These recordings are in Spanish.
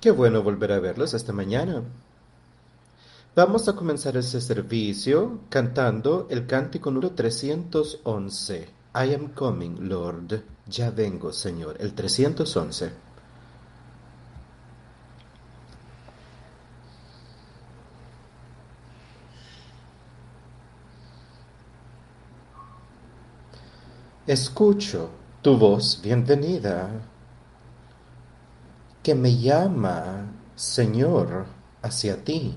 Qué bueno volver a verlos esta mañana. Vamos a comenzar este servicio cantando el cántico número 311. I am coming, Lord. Ya vengo, Señor. El 311. Escucho tu voz bienvenida que me llama, Señor, hacia ti,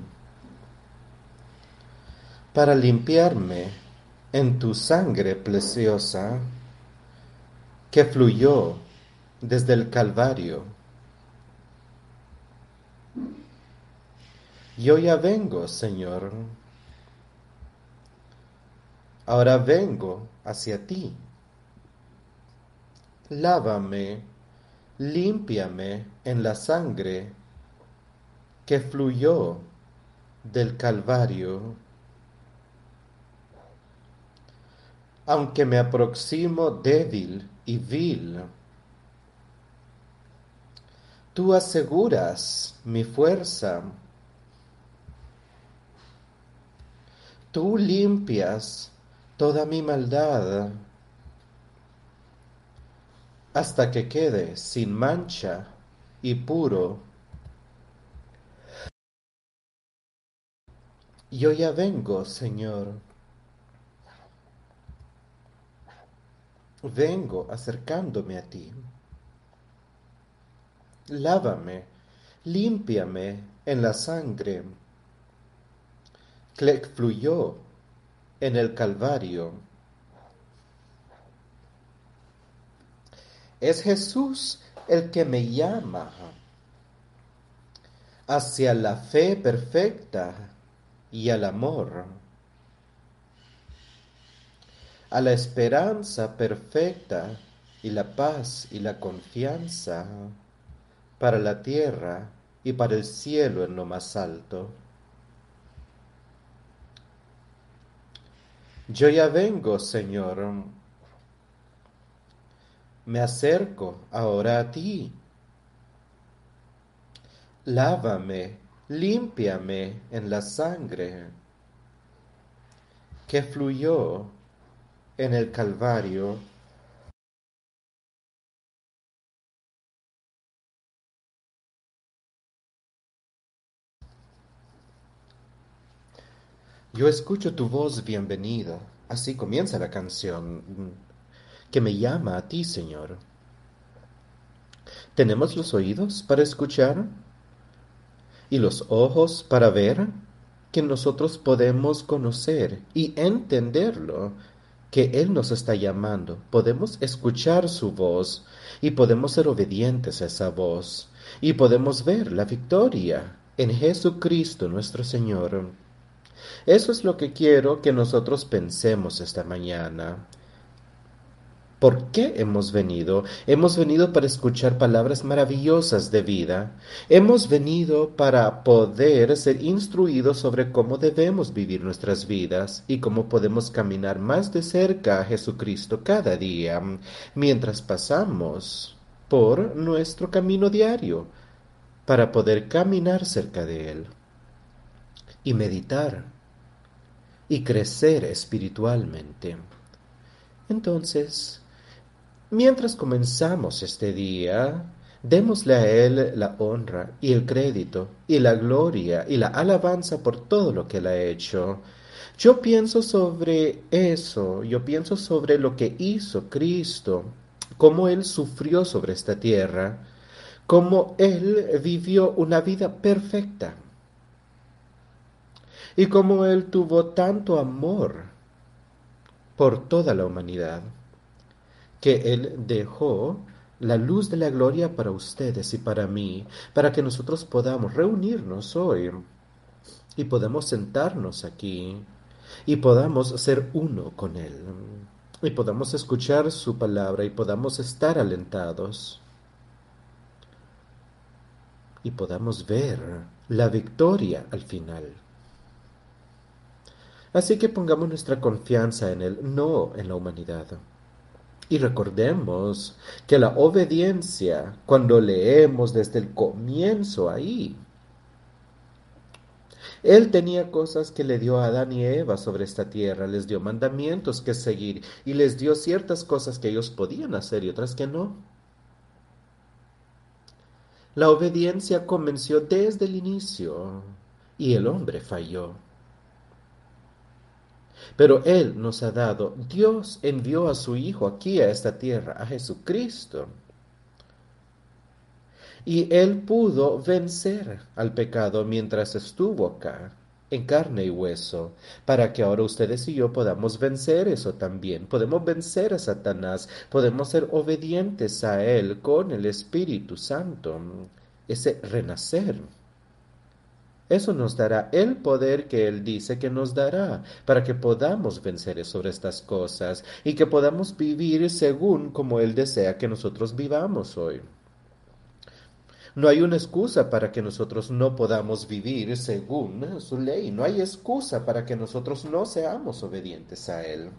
para limpiarme en tu sangre preciosa que fluyó desde el Calvario. Yo ya vengo, Señor. Ahora vengo hacia ti. Lávame límpiame en la sangre que fluyó del Calvario. Aunque me aproximo débil y vil, tú aseguras mi fuerza. Tú limpias toda mi maldad hasta que quede sin mancha y puro. Yo ya vengo, Señor. Vengo acercándome a ti. Lávame, límpiame en la sangre que fluyó en el Calvario Es Jesús el que me llama hacia la fe perfecta y al amor, a la esperanza perfecta y la paz y la confianza para la tierra y para el cielo en lo más alto. Yo ya vengo, Señor, me acerco ahora a ti. Lávame, límpiame en la sangre que fluyó en el Calvario. Yo escucho tu voz bienvenida. Así comienza la canción que me llama a ti, Señor. ¿Tenemos los oídos para escuchar? ¿Y los ojos para ver? Que nosotros podemos conocer y entenderlo, que Él nos está llamando. Podemos escuchar su voz y podemos ser obedientes a esa voz y podemos ver la victoria en Jesucristo nuestro Señor. Eso es lo que quiero que nosotros pensemos esta mañana. ¿Por qué hemos venido? Hemos venido para escuchar palabras maravillosas de vida. Hemos venido para poder ser instruidos sobre cómo debemos vivir nuestras vidas y cómo podemos caminar más de cerca a Jesucristo cada día mientras pasamos por nuestro camino diario para poder caminar cerca de Él y meditar y crecer espiritualmente. Entonces, Mientras comenzamos este día, démosle a Él la honra y el crédito y la gloria y la alabanza por todo lo que Él ha hecho. Yo pienso sobre eso, yo pienso sobre lo que hizo Cristo, cómo Él sufrió sobre esta tierra, cómo Él vivió una vida perfecta y cómo Él tuvo tanto amor por toda la humanidad que Él dejó la luz de la gloria para ustedes y para mí, para que nosotros podamos reunirnos hoy y podamos sentarnos aquí y podamos ser uno con Él y podamos escuchar su palabra y podamos estar alentados y podamos ver la victoria al final. Así que pongamos nuestra confianza en Él, no en la humanidad Y recordemos que la obediencia, cuando leemos desde el comienzo ahí, él tenía cosas que le dio a Adán y Eva sobre esta tierra, les dio mandamientos que seguir y les dio ciertas cosas que ellos podían hacer y otras que no. La obediencia comenzó desde el inicio y el hombre falló. Pero Él nos ha dado, Dios envió a su Hijo aquí a esta tierra, a Jesucristo. Y Él pudo vencer al pecado mientras estuvo acá, en carne y hueso, para que ahora ustedes y yo podamos vencer eso también. Podemos vencer a Satanás, podemos ser obedientes a Él con el Espíritu Santo, ese renacer. Eso nos dará el poder que Él dice que nos dará para que podamos vencer sobre estas cosas y que podamos vivir según como Él desea que nosotros vivamos hoy. No hay una excusa para que nosotros no podamos vivir según su ley. No hay excusa para que nosotros no seamos obedientes a Él.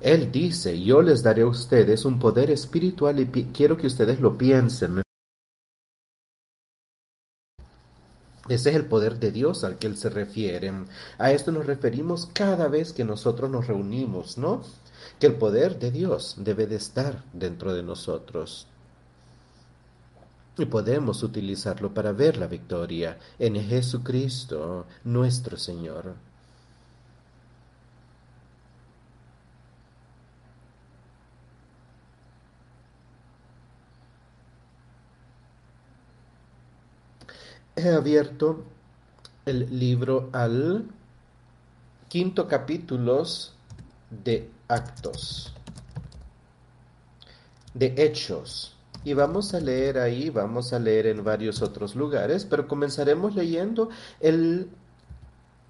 Él dice, yo les daré a ustedes un poder espiritual y quiero que ustedes lo piensen. Ese es el poder de Dios al que Él se refiere. A esto nos referimos cada vez que nosotros nos reunimos, ¿no? Que el poder de Dios debe de estar dentro de nosotros. Y podemos utilizarlo para ver la victoria en Jesucristo, nuestro Señor. He abierto el libro al quinto capítulo de Actos, de Hechos. Y vamos a leer ahí, vamos a leer en varios otros lugares, pero comenzaremos leyendo el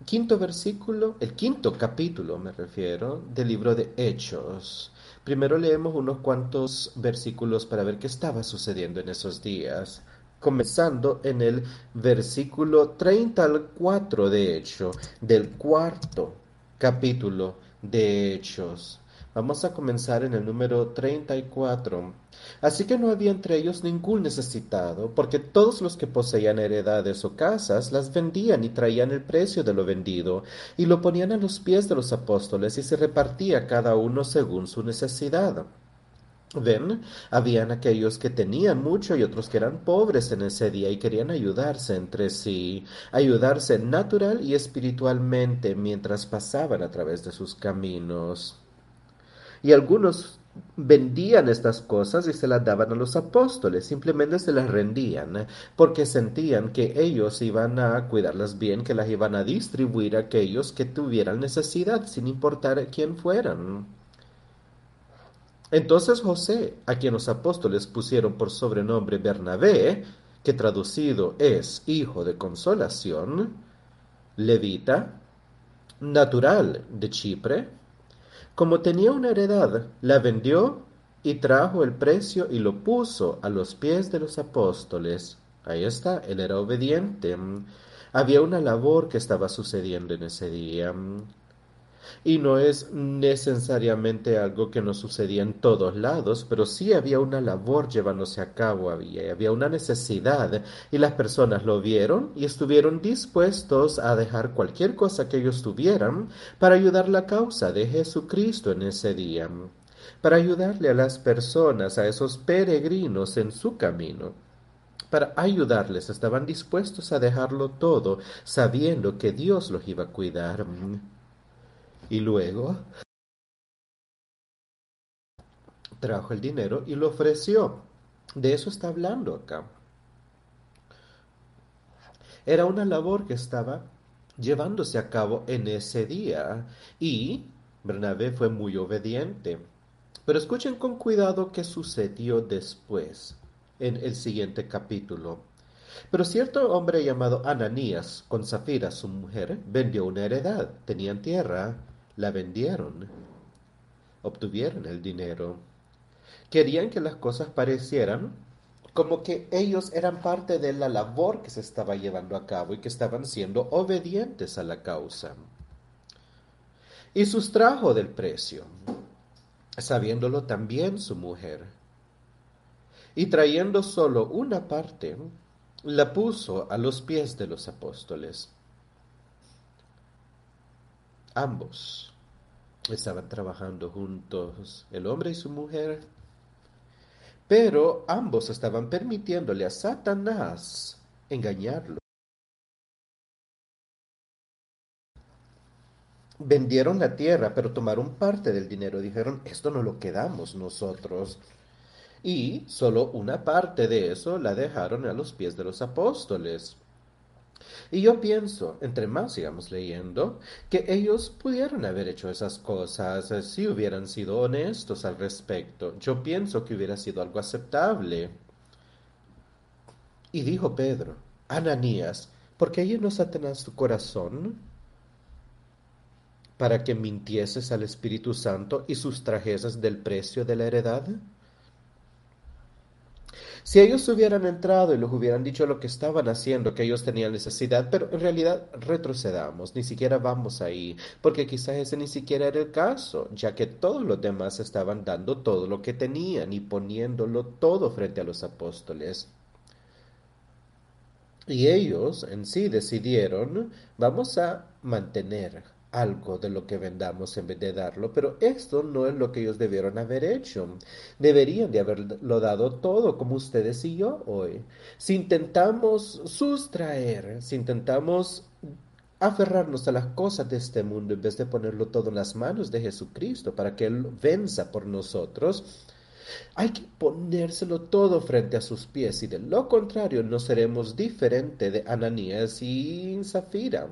quinto versículo, el quinto capítulo me refiero, del libro de Hechos. Primero leemos unos cuantos versículos para ver qué estaba sucediendo en esos días comenzando en el versículo 30 al 4 de hecho, del cuarto capítulo de Hechos. Vamos a comenzar en el número 34. Así que no había entre ellos ningún necesitado, porque todos los que poseían heredades o casas las vendían y traían el precio de lo vendido, y lo ponían a los pies de los apóstoles, y se repartía cada uno según su necesidad. Ven, habían aquellos que tenían mucho y otros que eran pobres en ese día y querían ayudarse entre sí, ayudarse natural y espiritualmente mientras pasaban a través de sus caminos. Y algunos vendían estas cosas y se las daban a los apóstoles, simplemente se las rendían, porque sentían que ellos iban a cuidarlas bien, que las iban a distribuir a aquellos que tuvieran necesidad, sin importar quién fueran. Entonces José, a quien los apóstoles pusieron por sobrenombre Bernabé, que traducido es hijo de consolación, levita, natural de Chipre, como tenía una heredad, la vendió y trajo el precio y lo puso a los pies de los apóstoles. Ahí está, él era obediente. Había una labor que estaba sucediendo en ese día. Y no es necesariamente algo que nos sucedía en todos lados, pero sí había una labor llevándose a cabo, había, había una necesidad y las personas lo vieron y estuvieron dispuestos a dejar cualquier cosa que ellos tuvieran para ayudar la causa de Jesucristo en ese día, para ayudarle a las personas, a esos peregrinos en su camino para ayudarles, estaban dispuestos a dejarlo todo, sabiendo que Dios los iba a cuidar. Y luego trajo el dinero y lo ofreció. De eso está hablando acá. Era una labor que estaba llevándose a cabo en ese día y Bernabé fue muy obediente. Pero escuchen con cuidado qué sucedió después, en el siguiente capítulo. Pero cierto hombre llamado Ananías, con Zafira su mujer, vendió una heredad. Tenían tierra la vendieron, obtuvieron el dinero. Querían que las cosas parecieran como que ellos eran parte de la labor que se estaba llevando a cabo y que estaban siendo obedientes a la causa. Y sustrajo del precio. sabiéndolo también su mujer. Y trayendo solo una parte, la puso a los pies de los apóstoles. Ambos estaban trabajando juntos, el hombre y su mujer, pero ambos estaban permitiéndole a Satanás engañarlo. Vendieron la tierra, pero tomaron parte del dinero. Dijeron, esto no lo quedamos nosotros. Y solo una parte de eso la dejaron a los pies de los apóstoles. Y yo pienso, entre más sigamos leyendo, que ellos pudieron haber hecho esas cosas eh, si hubieran sido honestos al respecto. Yo pienso que hubiera sido algo aceptable. Y dijo Pedro, Ananías, ¿por qué no Satanás tu corazón? para que mintieses al Espíritu Santo y sustrajeses del precio de la heredad? Si ellos hubieran entrado y les hubieran dicho lo que estaban haciendo, que ellos tenían necesidad, pero en realidad retrocedamos, ni siquiera vamos ahí, porque quizás ese ni siquiera era el caso, ya que todos los demás estaban dando todo lo que tenían y poniéndolo todo frente a los apóstoles. Y ellos en sí decidieron, vamos a mantener algo de lo que vendamos en vez de darlo, pero esto no es lo que ellos debieron haber hecho. Deberían de haberlo dado todo, como ustedes y yo hoy. Si intentamos sustraer, si intentamos aferrarnos a las cosas de este mundo en vez de ponerlo todo en las manos de Jesucristo para que Él venza por nosotros, hay que ponérselo todo frente a sus pies y de lo contrario no seremos diferente de Ananías y Zafira.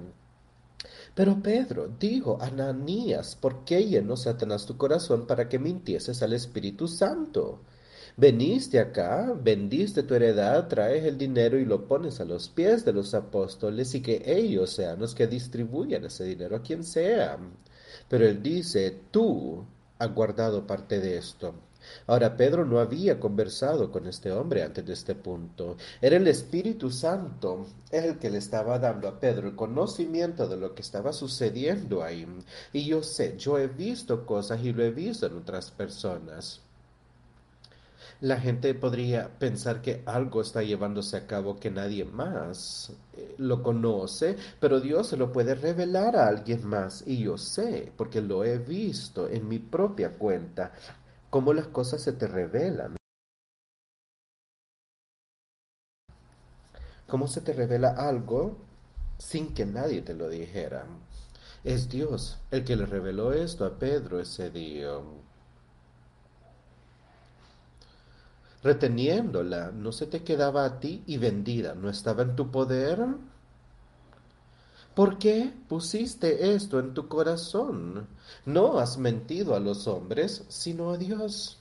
Pero Pedro dijo, Ananías, ¿por qué llenó Satanás tu corazón para que mintieses al Espíritu Santo? Veniste acá, vendiste tu heredad, traes el dinero y lo pones a los pies de los apóstoles y que ellos sean los que distribuyan ese dinero a quien sea. Pero él dice, tú has guardado parte de esto. Ahora Pedro no había conversado con este hombre antes de este punto. Era el Espíritu Santo el que le estaba dando a Pedro el conocimiento de lo que estaba sucediendo ahí. Y yo sé, yo he visto cosas y lo he visto en otras personas. La gente podría pensar que algo está llevándose a cabo que nadie más eh, lo conoce, pero Dios se lo puede revelar a alguien más. Y yo sé, porque lo he visto en mi propia cuenta cómo las cosas se te revelan. Cómo se te revela algo sin que nadie te lo dijera. Es Dios el que le reveló esto a Pedro ese día. Reteniéndola, no se te quedaba a ti y vendida, ¿no estaba en tu poder? ¿Por qué pusiste esto en tu corazón? No has mentido a los hombres, sino a Dios.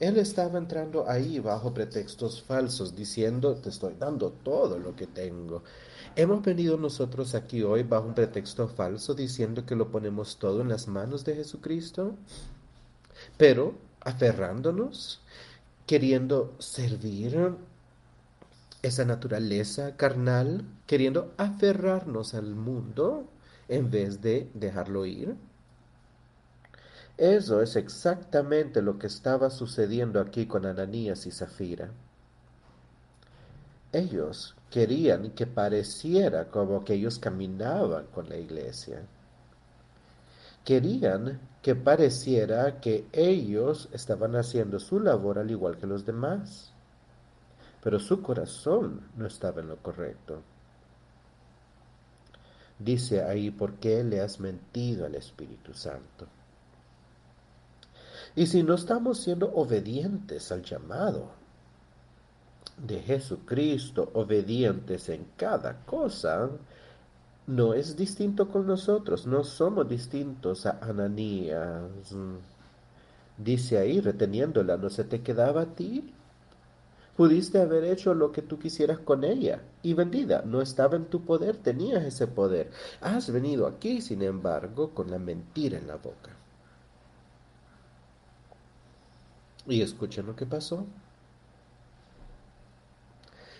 Él estaba entrando ahí bajo pretextos falsos, diciendo, te estoy dando todo lo que tengo. Hemos venido nosotros aquí hoy bajo un pretexto falso, diciendo que lo ponemos todo en las manos de Jesucristo, pero aferrándonos, queriendo servir esa naturaleza carnal, queriendo aferrarnos al mundo en vez de dejarlo ir? Eso es exactamente lo que estaba sucediendo aquí con Ananías y Zafira. Ellos querían que pareciera como que ellos caminaban con la iglesia. Querían que pareciera que ellos estaban haciendo su labor al igual que los demás pero su corazón no estaba en lo correcto. Dice ahí, ¿por qué le has mentido al Espíritu Santo? Y si no estamos siendo obedientes al llamado de Jesucristo, obedientes en cada cosa, no es distinto con nosotros, no somos distintos a Ananías. Dice ahí, reteniéndola, ¿no se te quedaba a ti? Pudiste haber hecho lo que tú quisieras con ella y vendida. No estaba en tu poder, tenías ese poder. Has venido aquí, sin embargo, con la mentira en la boca. Y escuchen lo que pasó.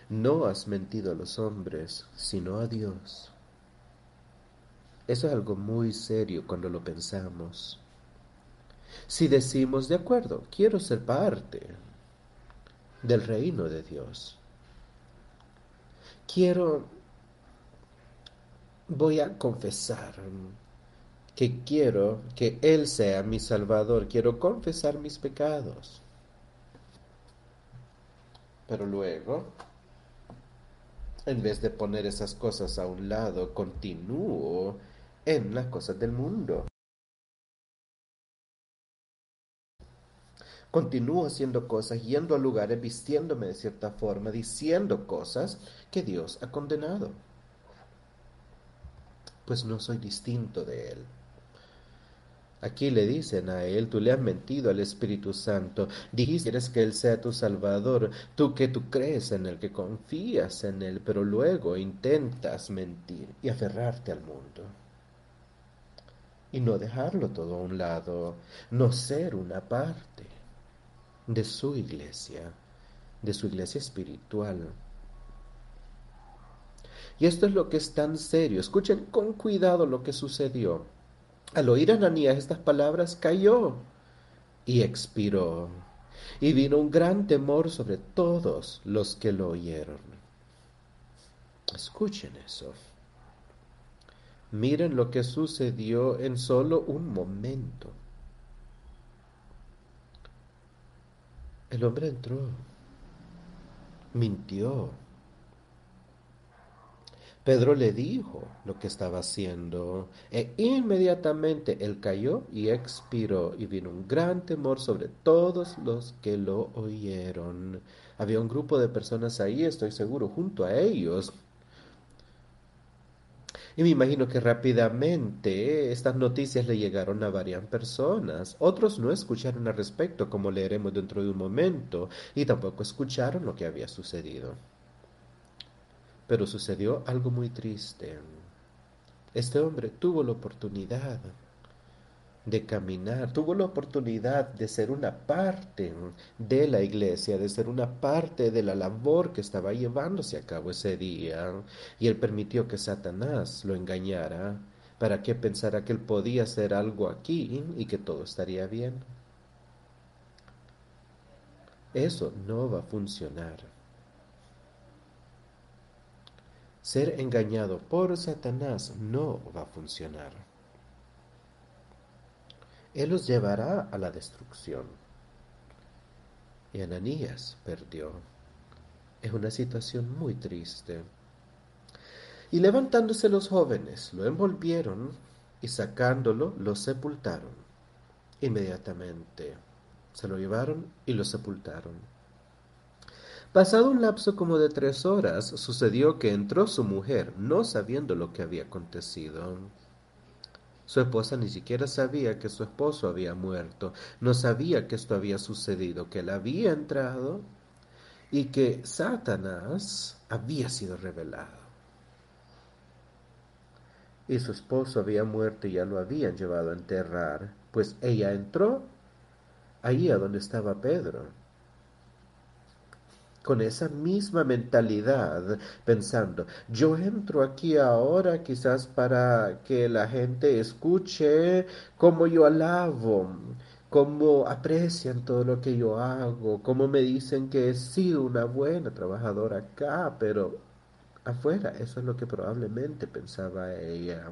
No has mentido a los hombres, sino a Dios. Eso es algo muy serio cuando lo pensamos. Si decimos, de acuerdo, quiero ser parte del reino de Dios, quiero, voy a confesar que quiero que Él sea mi Salvador, quiero confesar mis pecados. Pero luego, en vez de poner esas cosas a un lado, continúo en las cosas del mundo. Continúo haciendo cosas, yendo a lugares, vistiéndome de cierta forma, diciendo cosas que Dios ha condenado. Pues no soy distinto de Él. Aquí le dicen a él, tú le has mentido al Espíritu Santo, dijiste que Él sea tu Salvador, tú que tú crees en Él, que confías en Él, pero luego intentas mentir y aferrarte al mundo. Y no dejarlo todo a un lado, no ser una parte de su iglesia, de su iglesia espiritual. Y esto es lo que es tan serio. Escuchen con cuidado lo que sucedió. Al oír Ananías estas palabras, cayó y expiró. Y vino un gran temor sobre todos los que lo oyeron. Escuchen eso. Miren lo que sucedió en solo un momento. El hombre entró, mintió, Pedro le dijo lo que estaba haciendo, e inmediatamente él cayó y expiró, y vino un gran temor sobre todos los que lo oyeron. Había un grupo de personas ahí, estoy seguro, junto a ellos. Y me imagino que rápidamente estas noticias le llegaron a varias personas. Otros no escucharon al respecto, como leeremos dentro de un momento, y tampoco escucharon lo que había sucedido. Pero sucedió algo muy triste. Este hombre tuvo la oportunidad de caminar, tuvo la oportunidad de ser una parte de la iglesia, de ser una parte de la labor que estaba llevándose a cabo ese día. Y él permitió que Satanás lo engañara para que pensara que él podía hacer algo aquí y que todo estaría bien. Eso no va a funcionar. Ser engañado por Satanás no va a funcionar. Él los llevará a la destrucción. Y Ananías perdió. Es una situación muy triste. Y levantándose los jóvenes, lo envolvieron y sacándolo, lo sepultaron. Inmediatamente se lo llevaron y lo sepultaron. Pasado un lapso como de tres horas, sucedió que entró su mujer, no sabiendo lo que había acontecido. Su esposa ni siquiera sabía que su esposo había muerto, no sabía que esto había sucedido, que él había entrado y que Satanás había sido revelado. Y su esposo había muerto y ya lo habían llevado a enterrar, pues ella entró allí a donde estaba Pedro con esa misma mentalidad, pensando, yo entro aquí ahora quizás para que la gente escuche cómo yo alabo, cómo aprecian todo lo que yo hago, cómo me dicen que he sido una buena trabajadora acá, pero afuera, eso es lo que probablemente pensaba ella.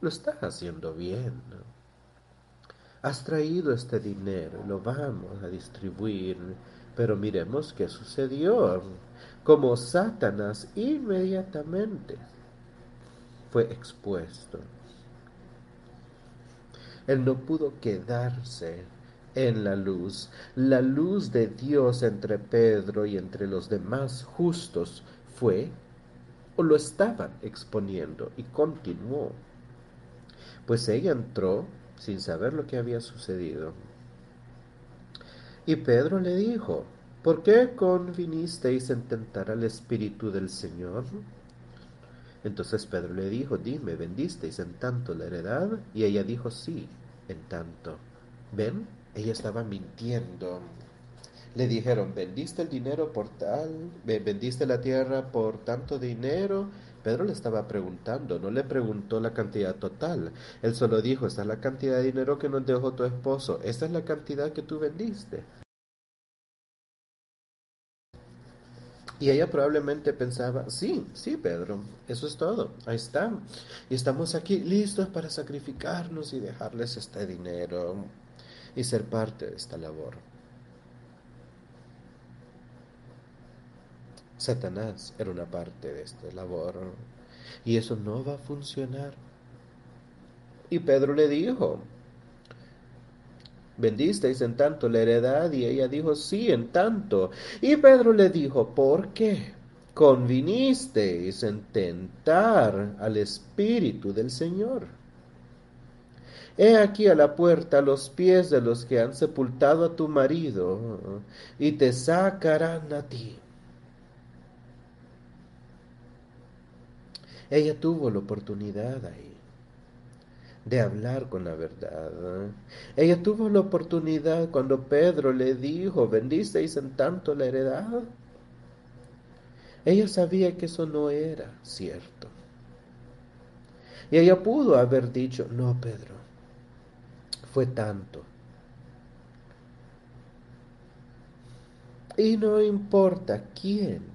Lo estás haciendo bien. Has traído este dinero, lo vamos a distribuir pero miremos qué sucedió. Como Satanás inmediatamente fue expuesto. Él no pudo quedarse en la luz. La luz de Dios entre Pedro y entre los demás justos fue o lo estaban exponiendo y continuó. Pues ella entró sin saber lo que había sucedido y Pedro le dijo, ¿por qué convinisteis en tentar al Espíritu del Señor? Entonces Pedro le dijo, dime, ¿vendisteis en tanto la heredad? Y ella dijo, sí, en tanto. ¿Ven? Ella estaba mintiendo. Le dijeron, vendiste el dinero por tal, vendiste la tierra por tanto dinero, Pedro le estaba preguntando, no le preguntó la cantidad total. Él solo dijo, esta es la cantidad de dinero que nos dejó tu esposo, esta es la cantidad que tú vendiste. Y ella probablemente pensaba, sí, sí, Pedro, eso es todo, ahí está. Y estamos aquí listos para sacrificarnos y dejarles este dinero y ser parte de esta labor. Satanás era una parte de esta labor y eso no va a funcionar. Y Pedro le dijo, vendisteis en tanto la heredad y ella dijo, sí, en tanto. Y Pedro le dijo, ¿por qué? Convinisteis en tentar al Espíritu del Señor. He aquí a la puerta los pies de los que han sepultado a tu marido y te sacarán a ti. Ella tuvo la oportunidad ahí de hablar con la verdad. Ella tuvo la oportunidad cuando Pedro le dijo, vendisteis en tanto la heredad. Ella sabía que eso no era cierto. Y ella pudo haber dicho, no, Pedro, fue tanto. Y no importa quién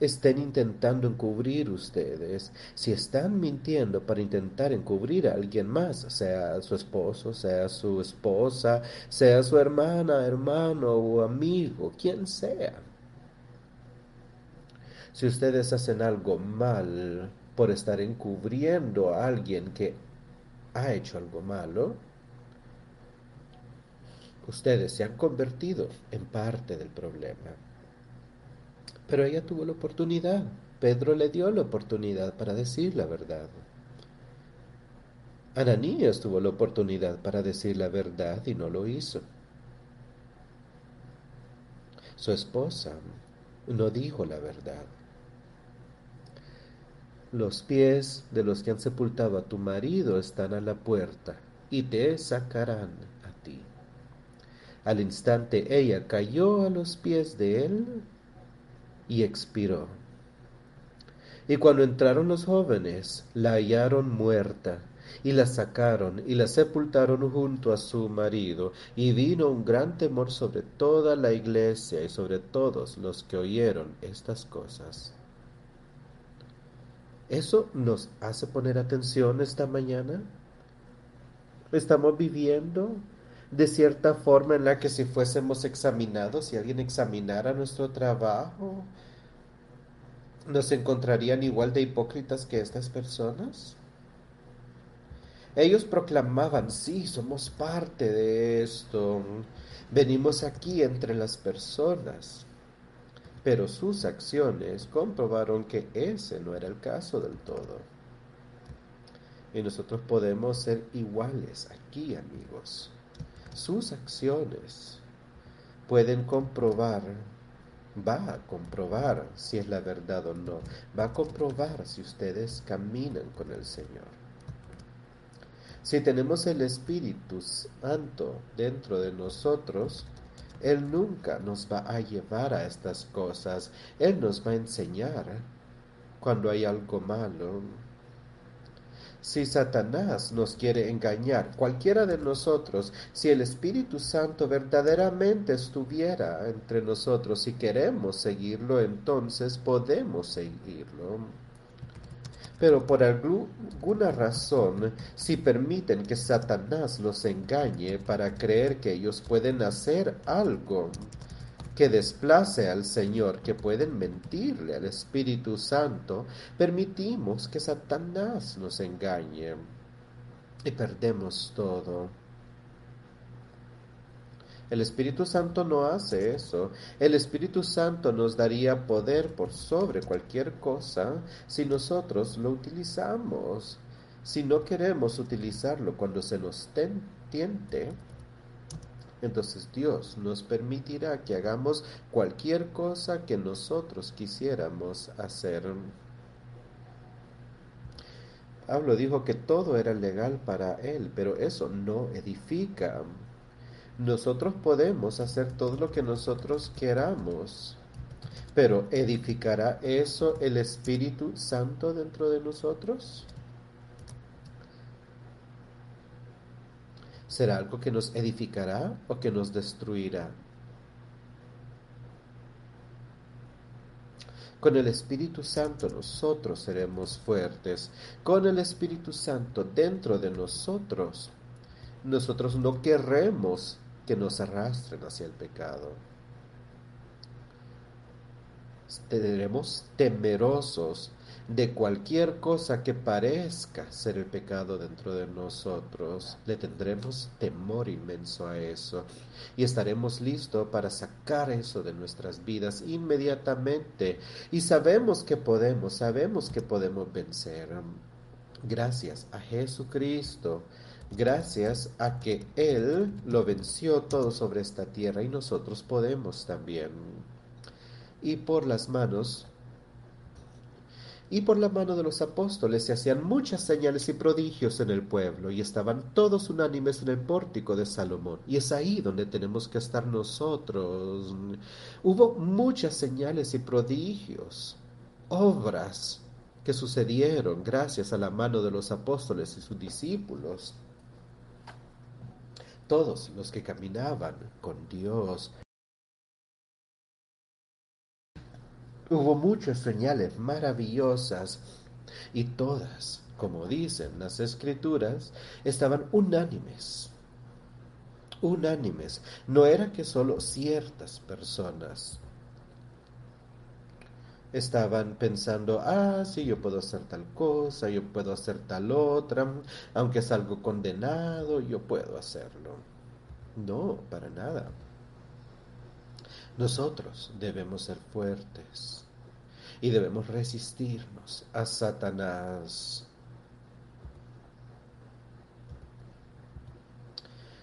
estén intentando encubrir ustedes, si están mintiendo para intentar encubrir a alguien más, sea su esposo, sea su esposa, sea su hermana, hermano o amigo, quien sea. Si ustedes hacen algo mal por estar encubriendo a alguien que ha hecho algo malo, ustedes se han convertido en parte del problema. Pero ella tuvo la oportunidad. Pedro le dio la oportunidad para decir la verdad. Ananías tuvo la oportunidad para decir la verdad y no lo hizo. Su esposa no dijo la verdad. Los pies de los que han sepultado a tu marido están a la puerta y te sacarán a ti. Al instante ella cayó a los pies de él y expiró. Y cuando entraron los jóvenes, la hallaron muerta, y la sacaron y la sepultaron junto a su marido, y vino un gran temor sobre toda la iglesia y sobre todos los que oyeron estas cosas. ¿Eso nos hace poner atención esta mañana? ¿Estamos viviendo de cierta forma en la que si fuésemos examinados, si alguien examinara nuestro trabajo, nos encontrarían igual de hipócritas que estas personas? Ellos proclamaban, sí, somos parte de esto, venimos aquí entre las personas, pero sus acciones comprobaron que ese no era el caso del todo. Y nosotros podemos ser iguales aquí, amigos sus acciones pueden comprobar, va a comprobar si es la verdad o no, va a comprobar si ustedes caminan con el Señor. Si tenemos el Espíritu Santo dentro de nosotros, Él nunca nos va a llevar a estas cosas, Él nos va a enseñar cuando hay algo malo, si Satanás nos quiere engañar, cualquiera de nosotros, si el Espíritu Santo verdaderamente estuviera entre nosotros y queremos seguirlo, entonces podemos seguirlo. Pero por alguna razón, si permiten que Satanás los engañe para creer que ellos pueden hacer algo, que desplace al Señor, que pueden mentirle al Espíritu Santo, permitimos que Satanás nos engañe y perdemos todo. El Espíritu Santo no hace eso. El Espíritu Santo nos daría poder por sobre cualquier cosa si nosotros lo utilizamos. Si no queremos utilizarlo cuando se nos tiente, entonces Dios nos permitirá que hagamos cualquier cosa que nosotros quisiéramos hacer. Pablo dijo que todo era legal para él, pero eso no edifica. Nosotros podemos hacer todo lo que nosotros queramos, Pero ¿edificará eso el Espíritu Santo dentro de nosotros? ¿Será algo que nos edificará o que nos destruirá? Con el Espíritu Santo nosotros seremos fuertes. Con el Espíritu Santo dentro de nosotros, nosotros no querremos que nos arrastren hacia el pecado. Seremos temerosos de cualquier cosa que parezca ser el pecado dentro de nosotros. Le tendremos temor inmenso a eso y estaremos listos para sacar eso de nuestras vidas inmediatamente. Y sabemos que podemos, sabemos que podemos vencer. Gracias a Jesucristo. Gracias a que Él lo venció todo sobre esta tierra y nosotros podemos también. Y por las manos y por la mano de los apóstoles se hacían muchas señales y prodigios en el pueblo, y estaban todos unánimes en el pórtico de Salomón. Y es ahí donde tenemos que estar nosotros. Hubo muchas señales y prodigios, obras que sucedieron gracias a la mano de los apóstoles y sus discípulos. Todos los que caminaban con Dios Hubo muchas señales maravillosas y todas, como dicen las escrituras, estaban unánimes. Unánimes. No era que solo ciertas personas estaban pensando, ah, sí, yo puedo hacer tal cosa, yo puedo hacer tal otra, aunque es algo condenado, yo puedo hacerlo. No, para nada. Nosotros debemos ser fuertes y debemos resistirnos a Satanás.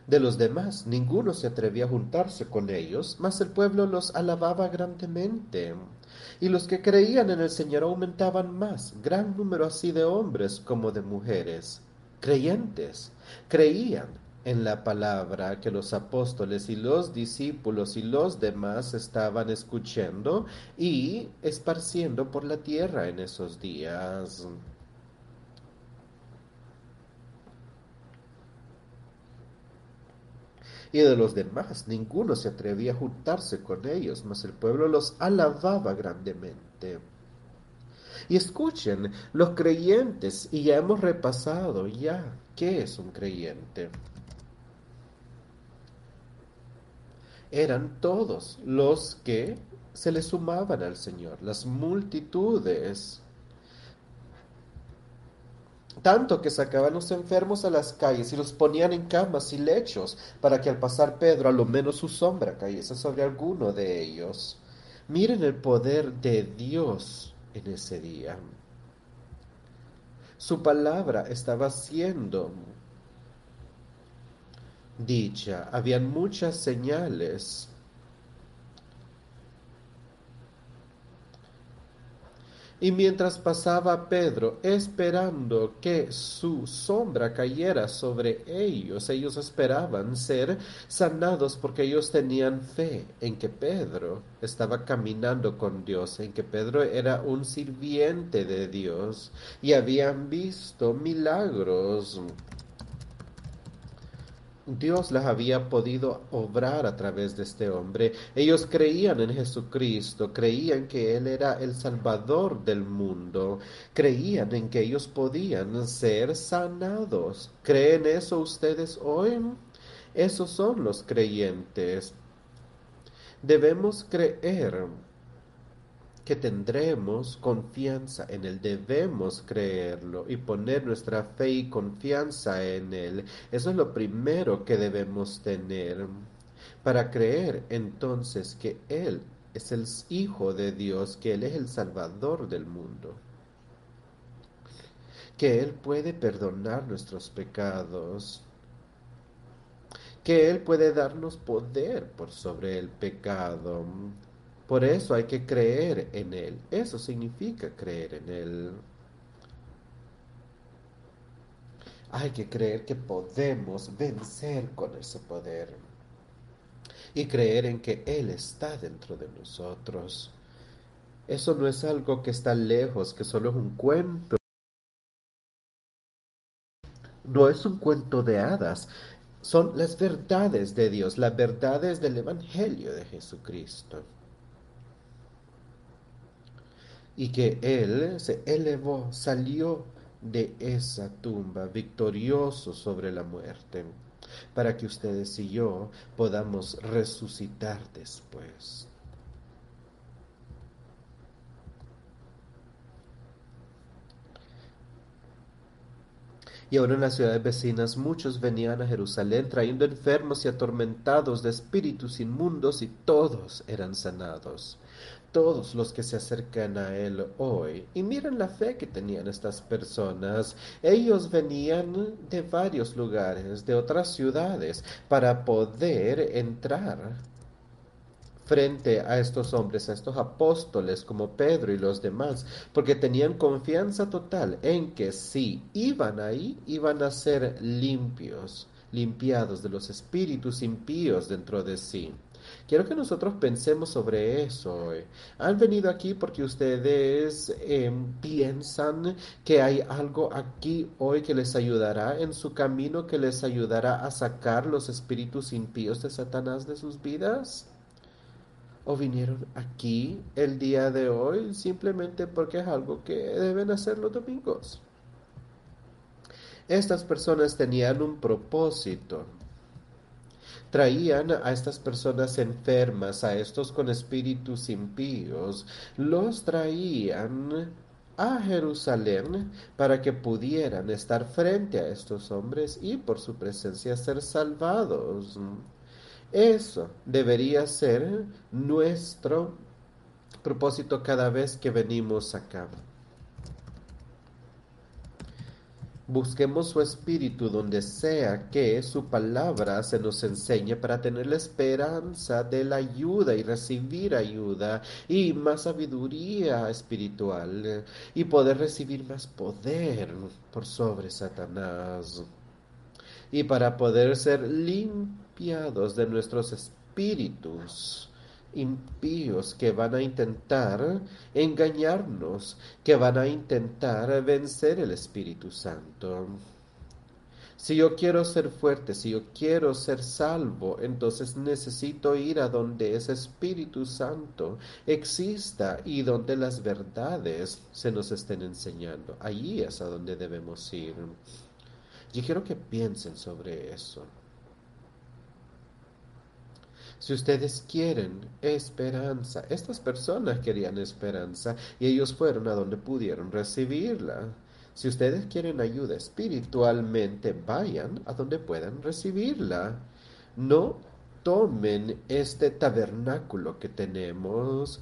De los demás, ninguno se atrevía a juntarse con ellos, mas el pueblo los alababa grandemente. Y los que creían en el Señor aumentaban más, gran número así de hombres como de mujeres. Creyentes, creían en la palabra que los apóstoles y los discípulos y los demás estaban escuchando y esparciendo por la tierra en esos días. y de los demás ninguno se atrevía a juntarse con ellos, mas el pueblo los alababa grandemente. Y escuchen, los creyentes, y ya hemos repasado ya, ¿qué es un creyente? Eran todos los que se le sumaban al Señor, las multitudes. Tanto que sacaban los enfermos a las calles y los ponían en camas y lechos para que al pasar Pedro a lo menos su sombra cayese sobre alguno de ellos. Miren el poder de Dios en ese día. Su palabra estaba siendo dicha. Habían muchas señales. Y mientras pasaba Pedro, esperando que su sombra cayera sobre ellos, ellos esperaban ser sanados porque ellos tenían fe en que Pedro estaba caminando con Dios, en que Pedro era un sirviente de Dios y habían visto milagros Dios las había podido obrar a través de este hombre. Ellos creían en Jesucristo, creían que Él era el Salvador del mundo, creían en que ellos podían ser sanados. ¿Creen eso ustedes hoy? Esos son los creyentes. Debemos creer que tendremos confianza en Él, debemos creerlo y poner nuestra fe y confianza en Él. Eso es lo primero que debemos tener. Para creer entonces que Él es el Hijo de Dios, que Él es el Salvador del mundo, que Él puede perdonar nuestros pecados, que Él puede darnos poder por sobre el pecado, por eso hay que creer en Él. Eso significa creer en Él. Hay que creer que podemos vencer con ese poder. Y creer en que Él está dentro de nosotros. Eso no es algo que está lejos, que solo es un cuento. No es un cuento de hadas, son las verdades de Dios, las verdades del Evangelio de Jesucristo. Y que Él se elevó, salió de esa tumba victorioso sobre la muerte, para que ustedes y yo podamos resucitar después. Y ahora en las ciudades vecinas muchos venían a Jerusalén trayendo enfermos y atormentados de espíritus inmundos y todos eran sanados. Todos los que se acercan a Él hoy, y miren la fe que tenían estas personas, ellos venían de varios lugares, de otras ciudades, para poder entrar frente a estos hombres, a estos apóstoles como Pedro y los demás, porque tenían confianza total en que si iban ahí, iban a ser limpios, limpiados de los espíritus impíos dentro de sí. Quiero que nosotros pensemos sobre eso hoy. Han venido aquí porque ustedes em, piensan que hay algo aquí hoy que les ayudará en su camino, que les ayudará a sacar los espíritus impíos de Satanás de sus vidas o vinieron aquí el día de hoy simplemente porque es algo que deben hacer los domingos. Estas personas tenían un propósito. Traían a estas personas enfermas, a estos con espíritus impíos, los traían a Jerusalén para que pudieran estar frente a estos hombres y por su presencia ser salvados. Eso debería ser nuestro propósito cada vez que venimos acá. Busquemos su espíritu donde sea que su palabra se nos enseñe para tener la esperanza de la ayuda y recibir ayuda y más sabiduría espiritual y poder recibir más poder por sobre Satanás. Y para poder ser limpios de nuestros espíritus impíos que van a intentar engañarnos, que van a intentar vencer el Espíritu Santo. Si yo quiero ser fuerte, si yo quiero ser salvo, entonces necesito ir a donde ese Espíritu Santo exista y donde las verdades se nos estén enseñando. Allí es a donde debemos ir. Yo quiero que piensen sobre eso. Si ustedes quieren esperanza, estas personas querían esperanza y ellos fueron a donde pudieron recibirla. Si ustedes quieren ayuda espiritualmente, vayan a donde puedan recibirla. No tomen este tabernáculo que tenemos,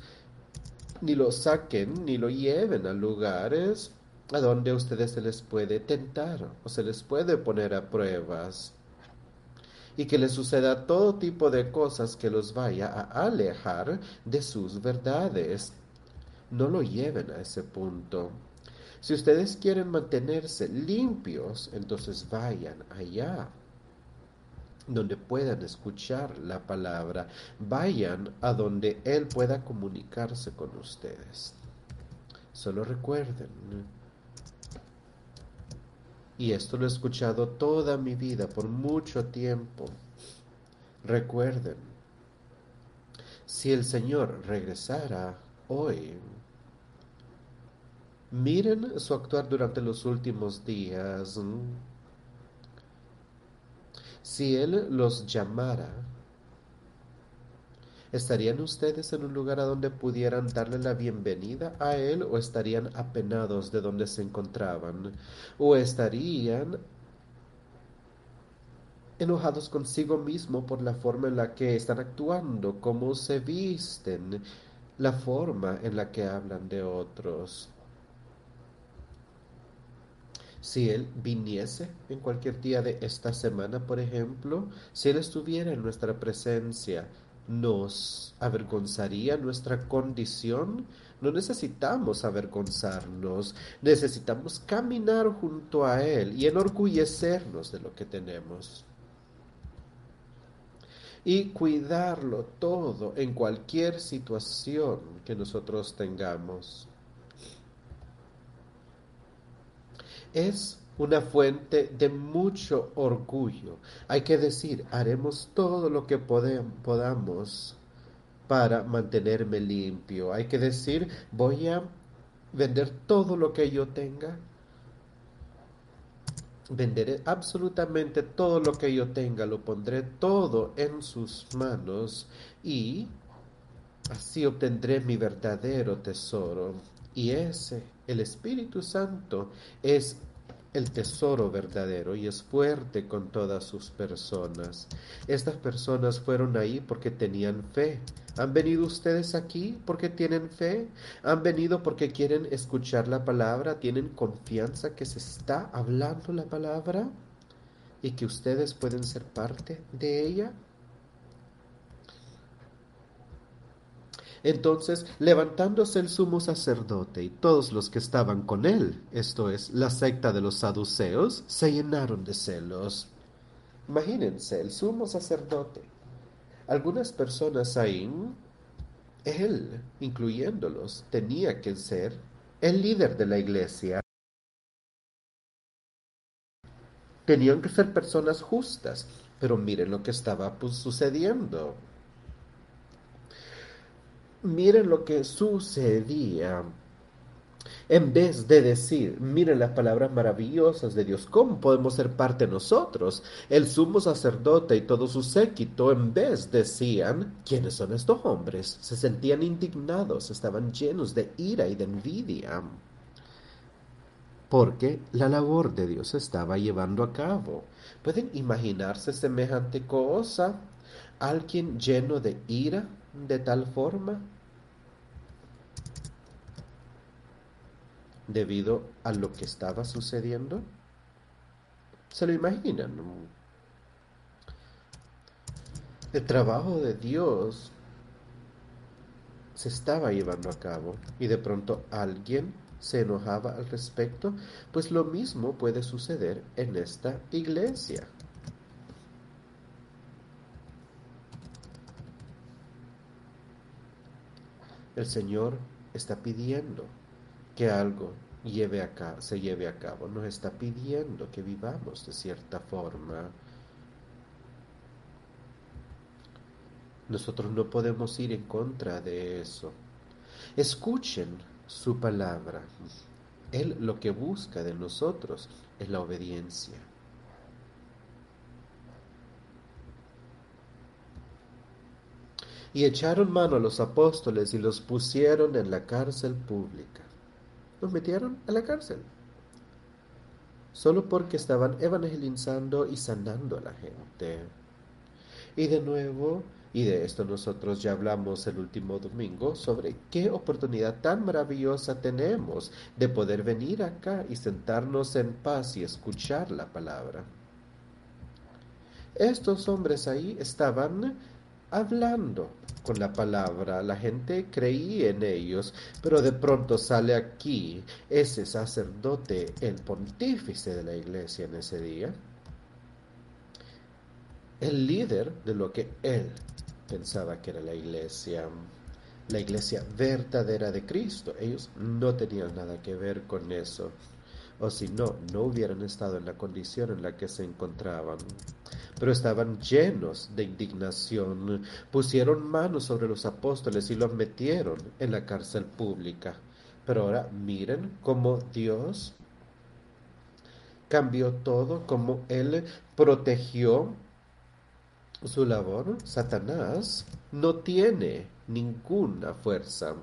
ni lo saquen, ni lo lleven a lugares a donde ustedes se les puede tentar o se les puede poner a pruebas y que les suceda todo tipo de cosas que los vaya a alejar de sus verdades. No lo lleven a ese punto. Si ustedes quieren mantenerse limpios, entonces vayan allá donde puedan escuchar la palabra. Vayan a donde Él pueda comunicarse con ustedes. Solo recuerden, y esto lo he escuchado toda mi vida, por mucho tiempo. Recuerden, si el Señor regresara hoy, miren su actuar durante los últimos días. Si Él los llamara, ¿Estarían ustedes en un lugar a donde pudieran darle la bienvenida a Él o estarían apenados de donde se encontraban? ¿O estarían enojados consigo mismo por la forma en la que están actuando, cómo se visten, la forma en la que hablan de otros? Si Él viniese en cualquier día de esta semana, por ejemplo, si Él estuviera en nuestra presencia, nos avergonzaría nuestra condición. No necesitamos avergonzarnos, necesitamos caminar junto a Él y enorgullecernos de lo que tenemos. y cuidarlo todo en cualquier situación que nosotros tengamos. Es una fuente de mucho orgullo. Hay que decir, haremos todo lo que podamos para mantenerme limpio. Hay que decir, voy a vender todo lo que yo tenga. Venderé absolutamente todo lo que yo tenga, lo pondré todo en sus manos y así obtendré mi verdadero tesoro. Y ese, el Espíritu Santo, es el tesoro verdadero y es fuerte con todas sus personas. Estas personas fueron ahí porque tenían fe. ¿Han venido ustedes aquí porque tienen fe? ¿Han venido porque quieren escuchar la palabra? ¿Tienen confianza que se está hablando la palabra? ¿Y que ustedes pueden ser parte de ella? Entonces, levantándose el sumo sacerdote y todos los que estaban con él, esto es, la secta de los saduceos, se llenaron de celos. Imagínense, el sumo sacerdote. Algunas personas ahí, él, incluyéndolos, tenía que ser el líder de la iglesia. Tenían que ser personas justas, pero miren lo que estaba pues, sucediendo. Miren lo que sucedía. En vez de decir, miren las palabras maravillosas de Dios, ¿cómo podemos ser parte nosotros? El sumo sacerdote y todo su séquito, en vez decían, ¿quiénes son estos hombres? Se sentían indignados, estaban llenos de ira y de envidia, porque la labor de Dios se estaba llevando a cabo. ¿Pueden imaginarse semejante cosa? ¿Alguien lleno de ira de tal forma? debido a lo que estaba sucediendo? ¿Se lo imaginan? El trabajo de Dios se estaba llevando a cabo y de pronto alguien se enojaba al respecto, pues lo mismo puede suceder en esta iglesia. El Señor está pidiendo que algo lleve acá, se lleve a cabo. Nos está pidiendo que vivamos de cierta forma. Nosotros no podemos ir en contra de eso. Escuchen su palabra. Él lo que busca de nosotros es la obediencia. Y echaron mano a los apóstoles y los pusieron en la cárcel pública los metieron a la cárcel. Solo porque estaban evangelizando y sanando a la gente. Y de nuevo, y de esto nosotros ya hablamos el último domingo, sobre qué oportunidad tan maravillosa tenemos de poder venir acá y sentarnos en paz y escuchar la palabra. Estos hombres ahí estaban hablando con la palabra. La gente creía en ellos, pero de pronto sale aquí ese sacerdote, el pontífice de la iglesia en ese día, el líder de lo que él pensaba que era la iglesia, la iglesia verdadera de Cristo. Ellos no tenían nada que ver con eso, o si no, no hubieran estado en la condición en la que se encontraban pero estaban llenos de indignación. Pusieron manos sobre los apóstoles y los metieron en la cárcel pública. Pero ahora miren cómo Dios cambió todo, cómo Él protegió su labor. Satanás no tiene ninguna fuerza.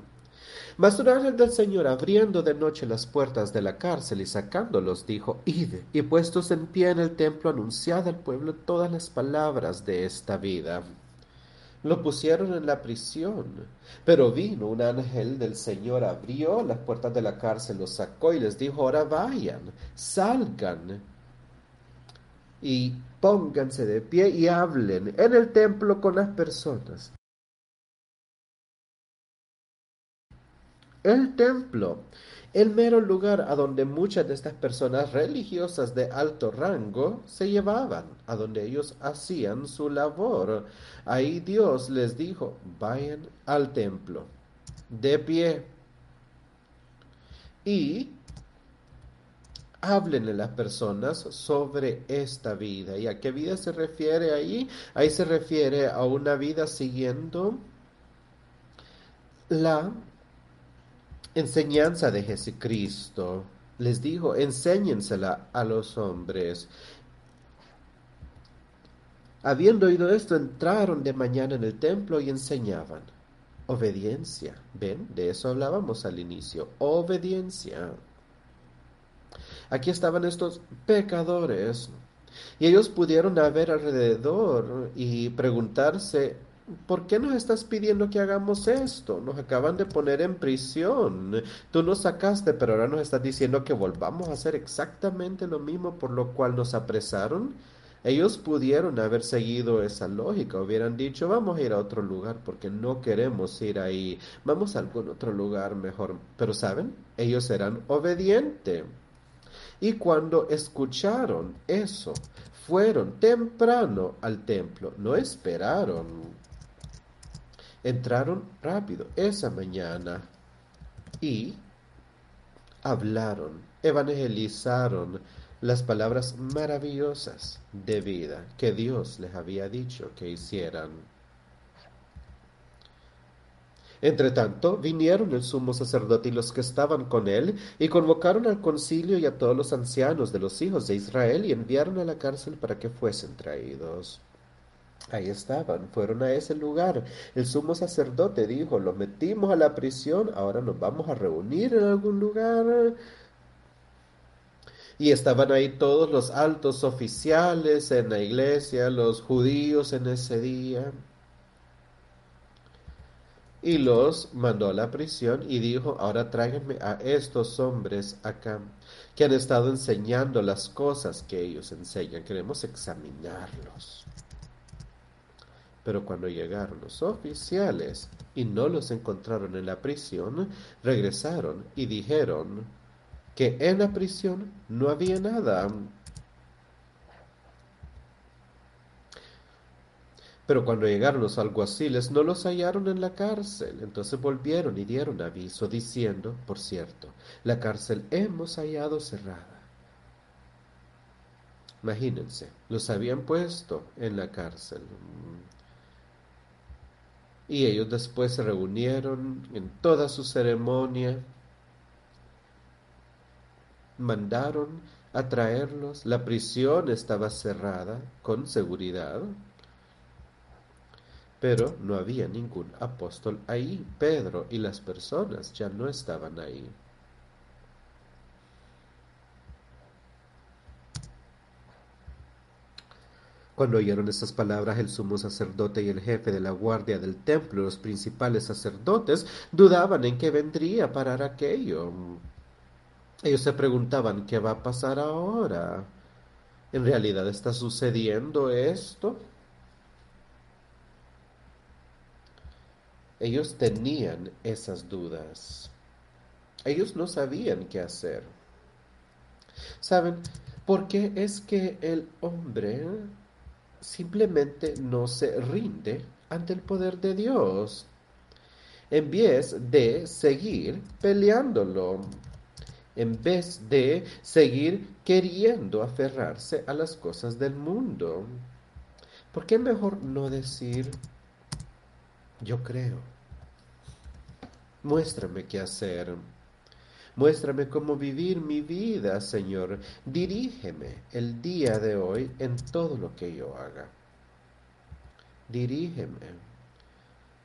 Mas un ángel del Señor, abriendo de noche las puertas de la cárcel y sacándolos, dijo, Id, y puestos en pie en el templo, anunciad al pueblo todas las palabras de esta vida. Lo pusieron en la prisión, pero vino un ángel del Señor, abrió las puertas de la cárcel, los sacó y les dijo, ahora vayan, salgan y pónganse de pie y hablen en el templo con las personas el templo, el mero lugar a donde muchas de estas personas religiosas de alto rango se llevaban, a donde ellos hacían su labor. Ahí Dios les dijo, vayan al templo, de pie, y hablen a las personas sobre esta vida. ¿Y a qué vida se refiere ahí? Ahí se refiere a una vida siguiendo la enseñanza de Jesucristo. Les dijo, enséñensela a los hombres. Habiendo oído esto, entraron de mañana en el templo y enseñaban. Obediencia. ¿Ven? De eso hablábamos al inicio. Obediencia. Aquí estaban estos pecadores y ellos pudieron ver alrededor y preguntarse, ¿por qué nos estás pidiendo que hagamos esto? Nos acaban de poner en prisión. Tú nos sacaste, pero ahora nos estás diciendo que volvamos a hacer exactamente lo mismo por lo cual nos apresaron. Ellos pudieron haber seguido esa lógica, hubieran dicho, vamos a ir a otro lugar porque no queremos ir ahí, vamos a algún otro lugar mejor. Pero saben, ellos eran obedientes. Y cuando escucharon eso, fueron temprano al templo, no esperaron. Entraron rápido esa mañana y hablaron, evangelizaron las palabras maravillosas de vida que Dios les había dicho que hicieran. Entre tanto, vinieron el sumo sacerdote y los que estaban con él, y convocaron al concilio y a todos los ancianos de los hijos de Israel, y enviaron a la cárcel para que fuesen traídos. Ahí estaban, fueron a ese lugar. El sumo sacerdote dijo, lo metimos a la prisión, ahora nos vamos a reunir en algún lugar. Y estaban ahí todos los altos oficiales en la iglesia, los judíos en ese día y los mandó a la prisión y dijo, ahora tráiganme a estos hombres acá que han estado enseñando las cosas que ellos enseñan. Queremos examinarlos. Pero cuando llegaron los oficiales y no los encontraron en la prisión, regresaron y dijeron que en la prisión no había nada. Pero cuando llegaron los alguaciles no los hallaron en la cárcel. Entonces volvieron y dieron aviso, diciendo, por cierto, la cárcel hemos hallado cerrada. Imagínense, los habían puesto en la cárcel. Y ellos después se reunieron en toda su ceremonia, mandaron a traerlos, la prisión estaba cerrada con seguridad pero no había ningún apóstol ahí. Pedro y las personas ya no estaban ahí. Cuando oyeron estas palabras, el sumo sacerdote y el jefe de la guardia del templo, los principales sacerdotes, dudaban en qué vendría a parar aquello. Ellos se preguntaban, ¿qué va a pasar ahora? ¿En realidad está sucediendo esto? Ellos tenían esas dudas. Ellos no sabían qué hacer. ¿Saben? por qué es que el hombre simplemente no se rinde ante el poder de Dios. En vez de seguir peleándolo. En vez de seguir queriendo aferrarse a las cosas del mundo. ¿Por qué mejor no decir, yo creo. Muéstrame qué hacer. Muéstrame cómo vivir mi vida, Señor. Dirígeme el día de hoy en todo lo que yo haga. Dirígeme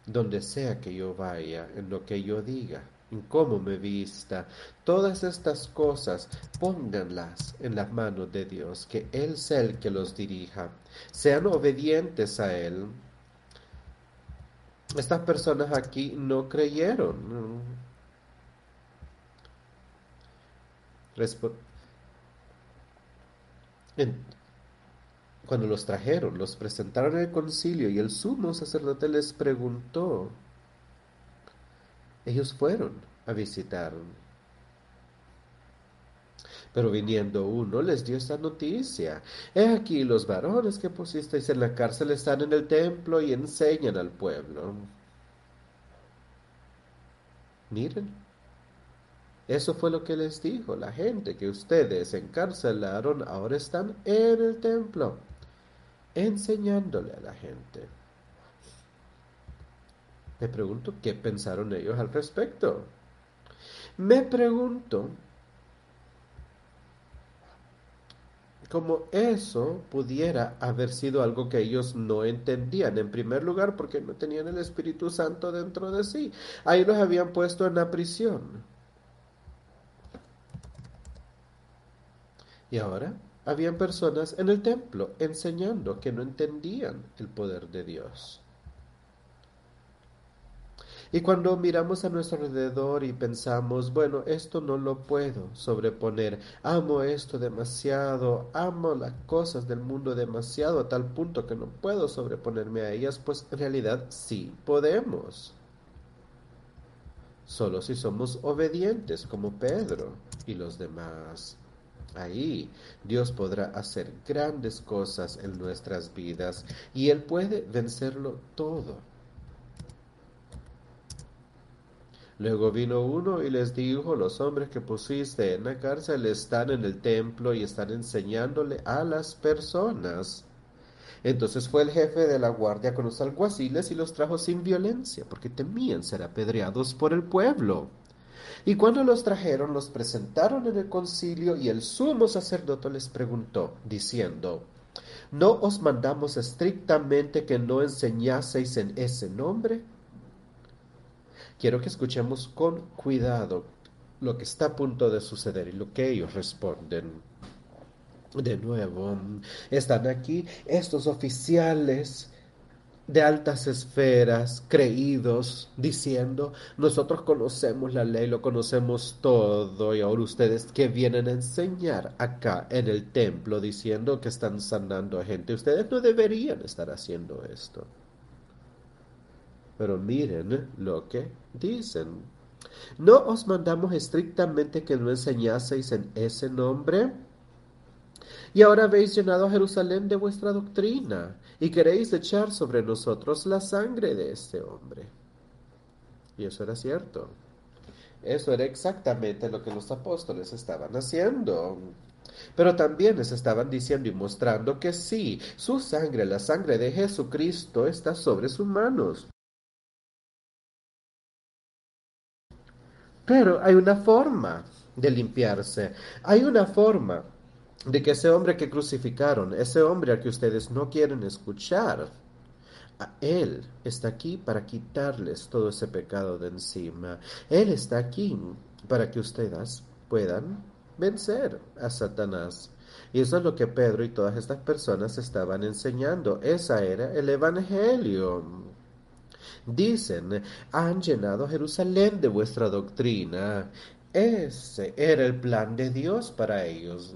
donde sea que yo vaya, en lo que yo diga, en cómo me vista. Todas estas cosas pónganlas en las manos de Dios, que Él sea el que los dirija. Sean obedientes a Él estas personas aquí no creyeron. Cuando los trajeron, los presentaron en el concilio y el sumo sacerdote les preguntó. Ellos fueron a visitar. Pero viniendo uno les dio esta noticia. He aquí los varones que pusisteis en la cárcel están en el templo y enseñan al pueblo. Miren, eso fue lo que les dijo la gente que ustedes encarcelaron, ahora están en el templo, enseñándole a la gente. Me pregunto qué pensaron ellos al respecto. Me pregunto cómo eso pudiera haber sido algo que ellos no entendían. En primer lugar, porque no tenían el Espíritu Santo dentro de sí. Ahí los habían puesto en la prisión. Y ahora habían personas en el templo enseñando que no entendían el poder de Dios. Y cuando miramos a nuestro alrededor y pensamos, bueno, esto no lo puedo sobreponer, amo esto demasiado, amo las cosas del mundo demasiado a tal punto que no puedo sobreponerme a ellas, pues en realidad sí podemos. Solo si somos obedientes como Pedro y los demás. Ahí Dios podrá hacer grandes cosas en nuestras vidas y Él puede vencerlo todo. Luego vino uno y les dijo, los hombres que pusiste en la cárcel están en el templo y están enseñándole a las personas. Entonces fue el jefe de la guardia con los alguaciles y los trajo sin violencia, porque temían ser apedreados por el pueblo. Y cuando los trajeron, los presentaron en el concilio y el sumo sacerdote les preguntó, diciendo, ¿No os mandamos estrictamente que no enseñaseis en ese nombre? Quiero que escuchemos con cuidado lo que está a punto de suceder y lo que ellos responden. De nuevo, están aquí estos oficiales de altas esferas, creídos, diciendo, nosotros conocemos la ley, lo conocemos todo, y ahora ustedes que vienen a enseñar acá en el templo diciendo que están sanando a gente, ustedes no deberían estar haciendo esto. Pero miren lo que dicen. ¿No os mandamos estrictamente que no enseñaseis en ese nombre? Y ahora habéis llenado a Jerusalén de vuestra doctrina y queréis echar sobre nosotros la sangre de este hombre. Y eso era cierto. Eso era exactamente lo que los apóstoles estaban haciendo. Pero también les estaban diciendo y mostrando que sí, su sangre, la sangre de Jesucristo, está sobre sus manos. Pero hay una forma de limpiarse. Hay una forma de que ese hombre que crucificaron, ese hombre al que ustedes no quieren escuchar, Él está aquí para quitarles todo ese pecado de encima. Él está aquí para que ustedes puedan vencer a Satanás. Y eso es lo que Pedro y todas estas personas estaban enseñando. Esa era el Evangelio. Dicen, han llenado Jerusalén de vuestra doctrina. Ese era el plan de Dios para ellos.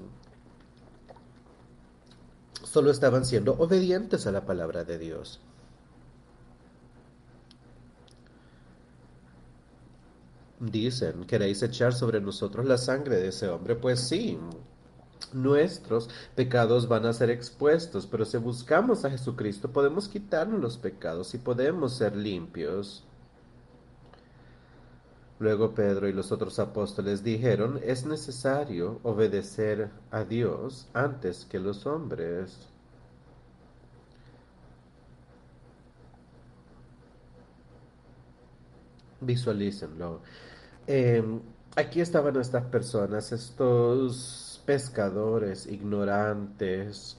Solo estaban siendo obedientes a la palabra de Dios. Dicen, ¿queréis echar sobre nosotros la sangre de ese hombre? Pues sí, nuestros pecados van a ser expuestos, pero si buscamos a Jesucristo podemos quitarnos los pecados y podemos ser limpios. Luego Pedro y los otros apóstoles dijeron, es necesario obedecer a Dios antes que los hombres. Visualícenlo. Em, aquí estaban estas personas, estos pescadores ignorantes.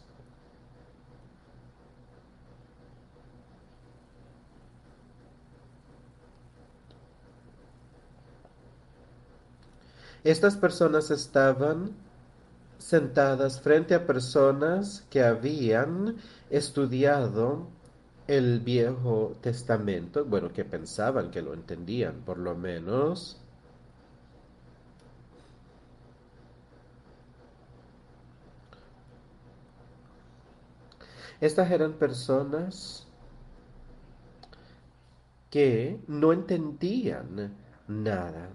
Estas personas estaban sentadas frente a personas que habían estudiado el Viejo Testamento, bueno, que pensaban que lo entendían por lo menos, Estas eran personas que no entendían nada.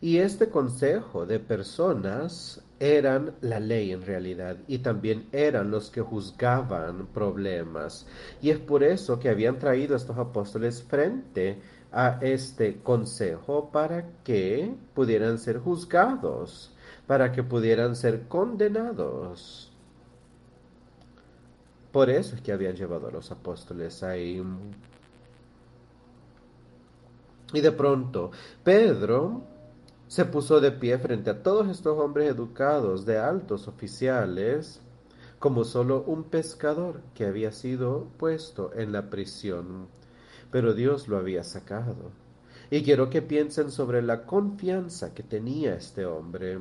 Y este consejo de personas eran la ley en realidad y también eran los que juzgaban problemas. Y es por eso que habían traído a estos apóstoles frente a este consejo para que pudieran ser juzgados, para que pudieran ser condenados. Por eso es que habían llevado a los apóstoles ahí. Y de pronto, Pedro se puso de pie frente a todos estos hombres educados de altos oficiales, como solo un pescador que había sido puesto en la prisión, pero Dios lo había sacado. Y quiero que piensen sobre la confianza que tenía este hombre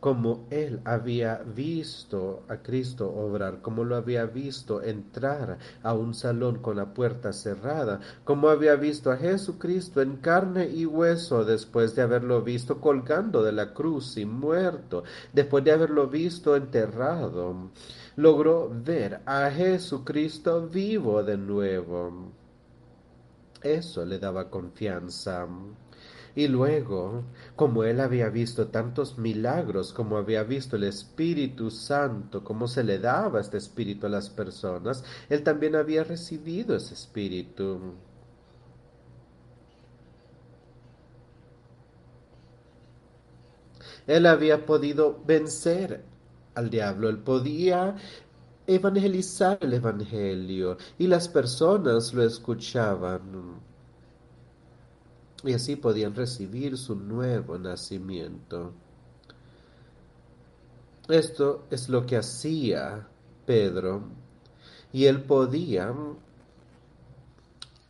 como él había visto a Cristo obrar, como lo había visto entrar a un salón con la puerta cerrada, como había visto a Jesucristo en carne y hueso después de haberlo visto colgando de la cruz y muerto, después de haberlo visto enterrado, logró ver a Jesucristo vivo de nuevo. Eso le daba confianza. Y luego, como él había visto tantos milagros, como había visto el Espíritu Santo, cómo se le daba este Espíritu a las personas, él también había recibido ese Espíritu. Él había podido vencer al diablo, él podía evangelizar el Evangelio y las personas lo escuchaban y así podían recibir su nuevo nacimiento. Esto es lo que hacía Pedro y él podía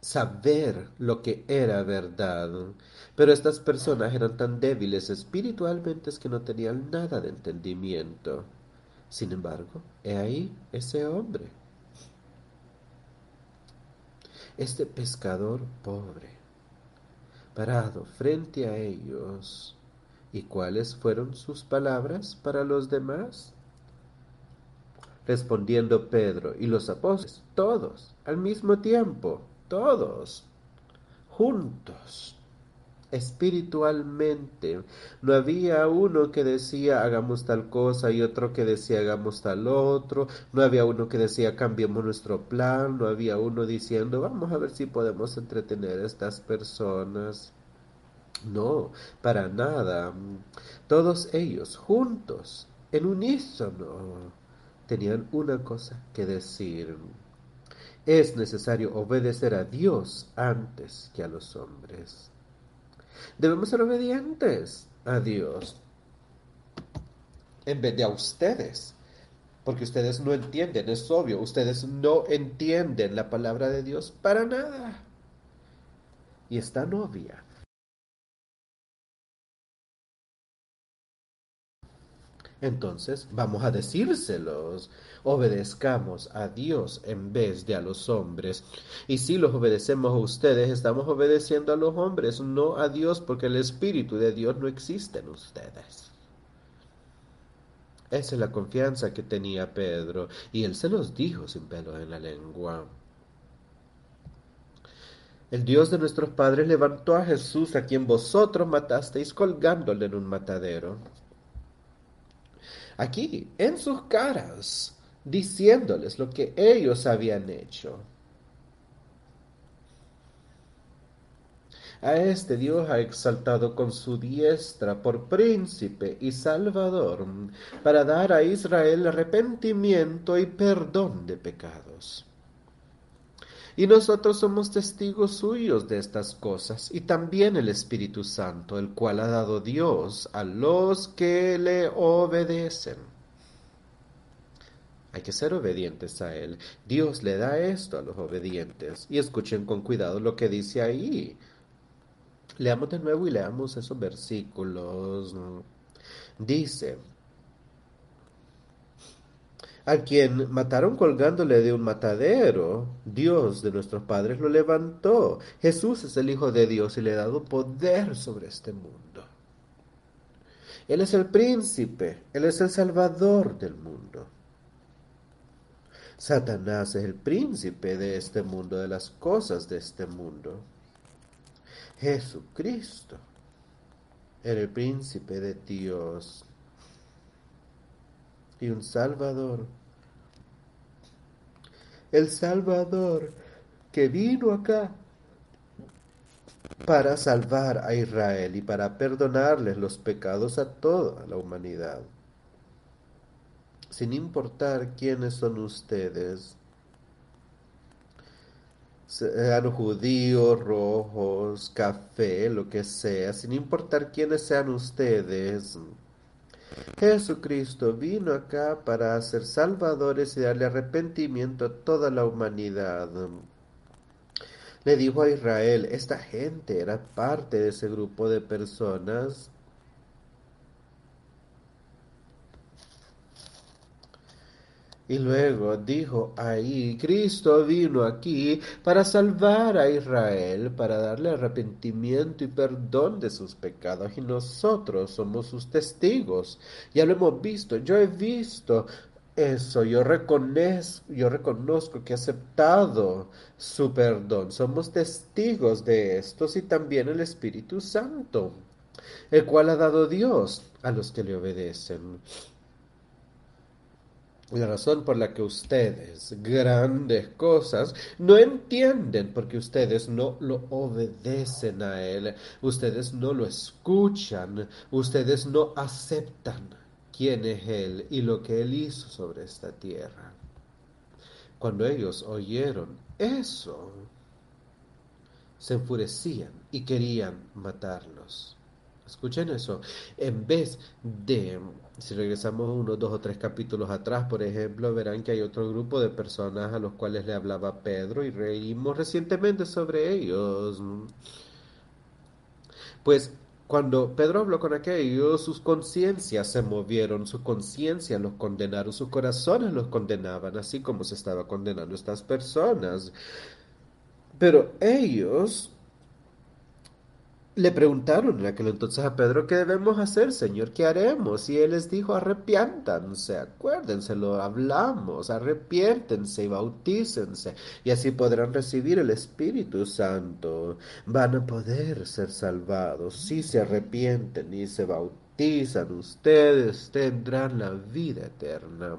saber lo que era verdad. Pero estas personas eran tan débiles espiritualmente que no tenían nada de entendimiento. Sin embargo, he ahí ese hombre, este pescador pobre, parado frente a ellos. ¿Y cuáles fueron sus palabras para los demás? Respondiendo Pedro y los apóstoles, todos, al mismo tiempo, todos, juntos, espiritualmente. No había uno que decía hagamos tal cosa y otro que decía hagamos tal otro. No había uno que decía cambiemos nuestro plan. No había uno diciendo vamos a ver si podemos entretener a estas personas. No, para nada. Todos ellos juntos, en unísono, tenían una cosa que decir. Es necesario obedecer a Dios antes que a los hombres. Debemos ser obedientes a Dios en vez de a ustedes. Porque ustedes no entienden, es obvio, ustedes no entienden la palabra de Dios para nada. Y es tan obvia. Entonces vamos a decírselos, obedezcamos a Dios en vez de a los hombres. Y si los obedecemos a ustedes, estamos obedeciendo a los hombres, no a Dios, porque el Espíritu de Dios no existe en ustedes. Esa es la confianza que tenía Pedro, y él se los dijo sin pelo en la lengua. El Dios de nuestros padres levantó a Jesús a quien vosotros matasteis colgándole en un matadero aquí en sus caras, diciéndoles lo que ellos habían hecho. A este Dios ha exaltado con su diestra por príncipe y salvador, para dar a Israel arrepentimiento y perdón de pecados. Y nosotros somos testigos suyos de estas cosas, y también el Espíritu Santo, el cual ha dado Dios a los que le obedecen. Hay que ser obedientes a Él. Dios le da esto a los obedientes. Y escuchen con cuidado lo que dice ahí. Leamos de nuevo y leamos esos versículos. Dice, a quien mataron colgándole de un matadero, Dios de nuestros padres lo levantó. Jesús es el Hijo de Dios y le ha dado poder sobre este mundo. Él es el príncipe, Él es el salvador del mundo. Satanás es el príncipe de este mundo, de las cosas de este mundo. Jesucristo era el príncipe de Dios y un Salvador. El Salvador que vino acá para salvar a Israel y para perdonarles los pecados a toda la humanidad. Sin importar quiénes son ustedes, sean judíos, rojos, café, lo que sea, sin importar quiénes sean ustedes, Jesucristo vino acá para ser salvadores y darle arrepentimiento a toda la humanidad. Le dijo a Israel, esta gente era parte de ese grupo de personas Y luego dijo ahí, Cristo vino aquí para salvar a Israel, para darle arrepentimiento y perdón de sus pecados. Y nosotros somos sus testigos. Ya lo hemos visto, yo he visto eso, yo reconozco, yo reconozco que he aceptado su perdón. Somos testigos de esto y también el Espíritu Santo, el cual ha dado Dios a los que le obedecen. La razón por la que ustedes, grandes cosas, no entienden porque ustedes no lo obedecen a Él, ustedes no lo escuchan, ustedes no aceptan quién es Él y lo que Él hizo sobre esta tierra. Cuando ellos oyeron eso, se enfurecían y querían matarlos. Escuchen eso. En vez de, si regresamos unos dos o tres capítulos atrás, por ejemplo, verán que hay otro grupo de personas a los cuales le hablaba Pedro y reímos recientemente sobre ellos. Pues cuando Pedro habló con aquellos, sus conciencias se movieron, su conciencia los condenaron, sus corazones los condenaban, así como se estaba condenando estas personas. Pero ellos le preguntaron en aquel entonces a Pedro, ¿qué debemos hacer, Señor? ¿Qué haremos? Y él les dijo, arrepiéntanse, acuérdense, lo hablamos, arrepiéntense y bautícense, y así podrán recibir el Espíritu Santo. Van a poder ser salvados si se arrepienten y se bautizan, ustedes tendrán la vida eterna.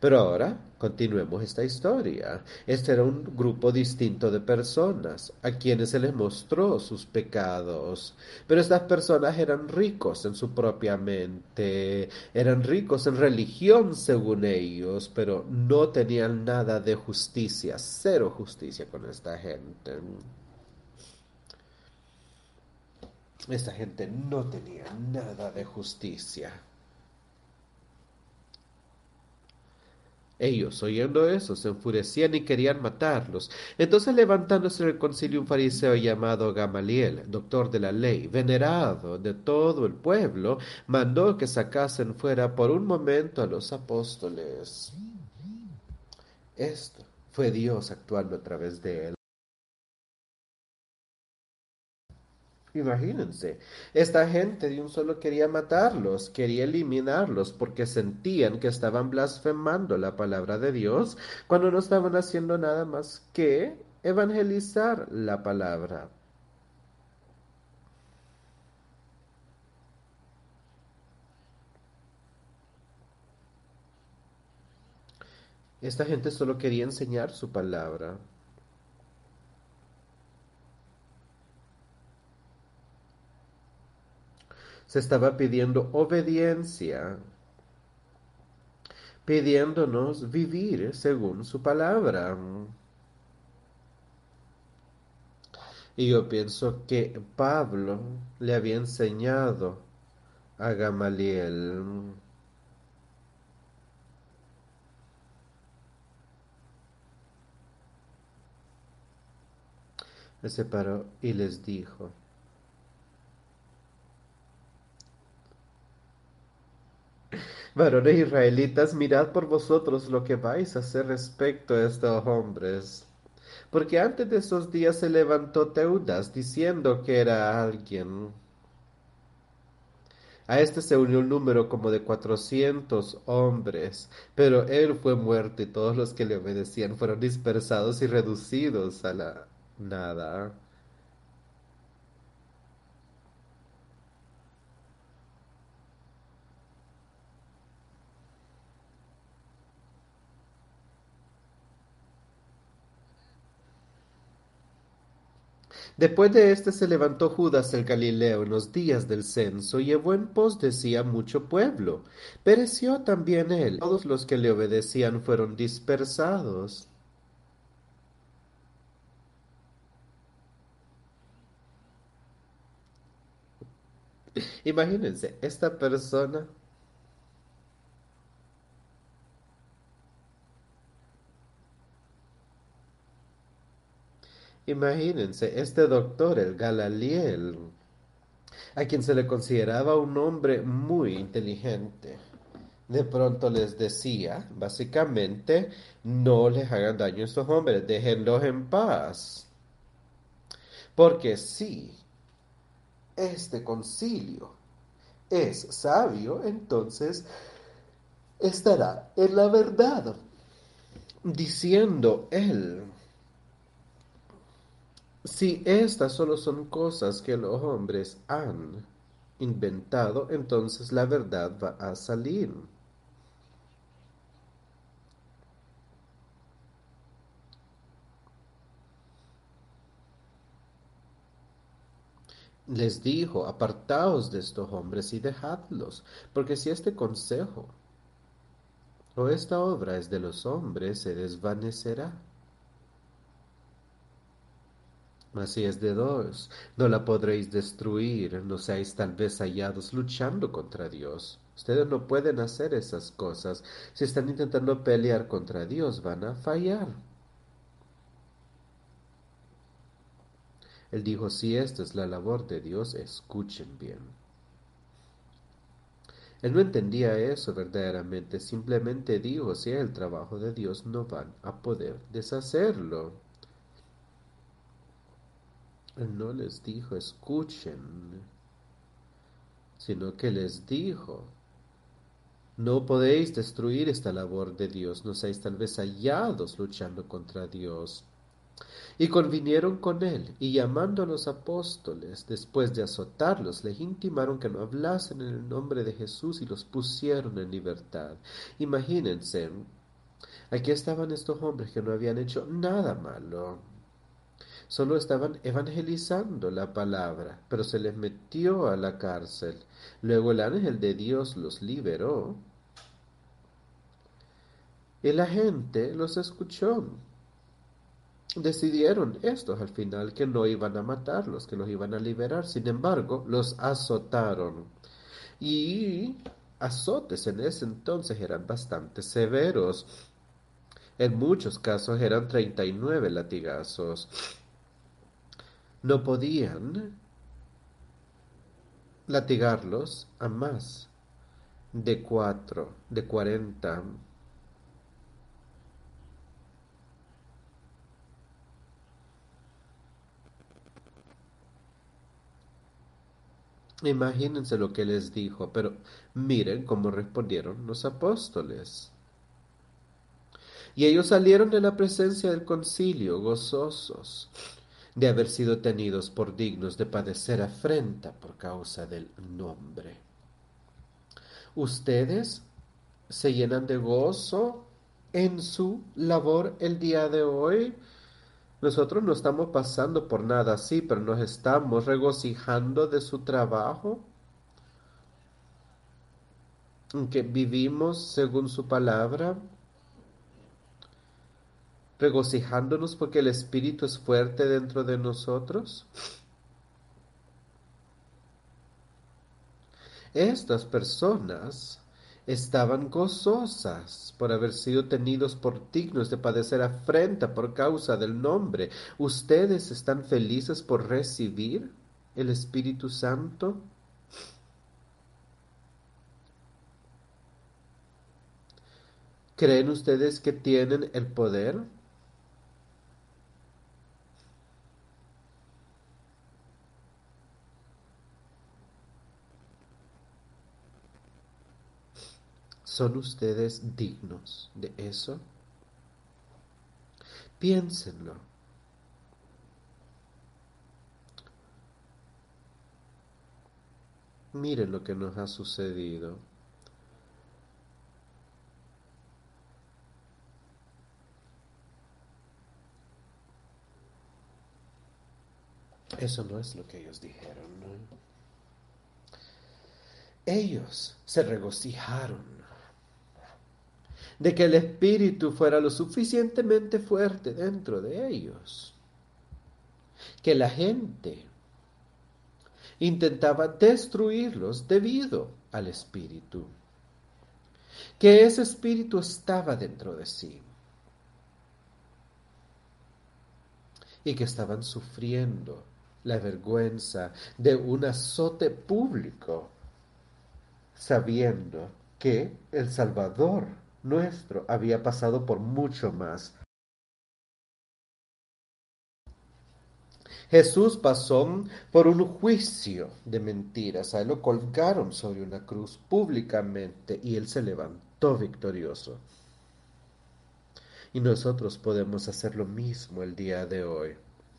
Pero ahora continuemos esta historia. Este era un grupo distinto de personas a quienes se les mostró sus pecados. Pero estas personas eran ricos en su propia mente, eran ricos en religión según ellos, pero no tenían nada de justicia, cero justicia con esta gente. Esta gente no tenía nada de justicia. Ellos, oyendo eso, se enfurecían y querían matarlos. Entonces levantándose en el concilio un fariseo llamado Gamaliel, doctor de la ley, venerado de todo el pueblo, mandó que sacasen fuera por un momento a los apóstoles. Esto fue Dios actuando a través de él. Imagínense, esta gente de un solo quería matarlos, quería eliminarlos porque sentían que estaban blasfemando la palabra de Dios cuando no estaban haciendo nada más que evangelizar la palabra. Esta gente solo quería enseñar su palabra. Se estaba pidiendo obediencia, pidiéndonos vivir según su palabra. Y yo pienso que Pablo le había enseñado a Gamaliel. Se separó y les dijo, Varones israelitas, mirad por vosotros lo que vais a hacer respecto a estos hombres. Porque antes de esos días se levantó Teudas diciendo que era alguien. A este se unió un número como de cuatrocientos hombres, pero él fue muerto y todos los que le obedecían fueron dispersados y reducidos a la nada. Después de éste se levantó Judas el Galileo en los días del censo, y llevó en pos de sí a mucho pueblo. Pereció también él. Todos los que le obedecían fueron dispersados. Imagínense, esta persona Imagínense, este doctor, el Galaliel, a quien se le consideraba un hombre muy inteligente, de pronto les decía, básicamente, no les hagan daño a estos hombres, déjenlos en paz. Porque si este concilio es sabio, entonces estará en la verdad, diciendo él si estas solo son cosas que los hombres han inventado, entonces la verdad va a salir. Les dijo, apartaos de estos hombres y dejadlos, porque si este consejo o esta obra es de los hombres, se desvanecerá. Así es de dos, no la podréis destruir, no seáis tal vez hallados luchando contra Dios. Ustedes no pueden hacer esas cosas. Si están intentando pelear contra Dios, van a fallar. Él dijo, si esta es la labor de Dios, escuchen bien. Él no entendía eso verdaderamente, simplemente dijo, si es el trabajo de Dios, no van a poder deshacerlo. No les dijo escuchen, sino que les dijo, no podéis destruir esta labor de Dios, no seáis tal vez hallados luchando contra Dios. Y convinieron con él, y llamando a los apóstoles, después de azotarlos, les intimaron que no hablasen en el nombre de Jesús y los pusieron en libertad. Imagínense, aquí estaban estos hombres que no habían hecho nada malo Solo estaban evangelizando la palabra, pero se les metió a la cárcel. Luego el ángel de Dios los liberó. Y la gente los escuchó. Decidieron estos al final que no iban a matarlos, que los iban a liberar. Sin embargo, los azotaron. Y azotes en ese entonces eran bastante severos. En muchos casos eran 39 latigazos no podían latigarlos a más de cuatro, de cuarenta. Imagínense lo que les dijo, pero miren cómo respondieron los apóstoles. Y ellos salieron de la presencia del concilio gozosos de haber sido tenidos por dignos de padecer afrenta por causa del nombre. Ustedes se llenan de gozo en su labor el día de hoy. Nosotros no estamos pasando por nada así, pero nos estamos regocijando de su trabajo, que vivimos según su palabra, regocijándonos porque el Espíritu es fuerte dentro de nosotros? Estas personas estaban gozosas por haber sido tenidos por dignos de padecer afrenta por causa del nombre. ¿Ustedes están felices por recibir el Espíritu Santo? ¿Creen ustedes que tienen el poder? ¿Son ustedes dignos de eso? Piénsenlo. Miren lo que nos ha sucedido. Eso no es lo que ellos dijeron. Ellos se regocijaron de que el Espíritu fuera lo suficientemente fuerte dentro de ellos, que la gente intentaba destruirlos debido al Espíritu, que ese Espíritu estaba dentro de sí y que estaban sufriendo la vergüenza de un azote público, sabiendo que el Salvador nuestro había pasado por mucho más. Jesús pasó por un juicio de mentiras. A él lo colgaron sobre una cruz públicamente y él se levantó victorioso. Y nosotros podemos hacer lo mismo el día de hoy.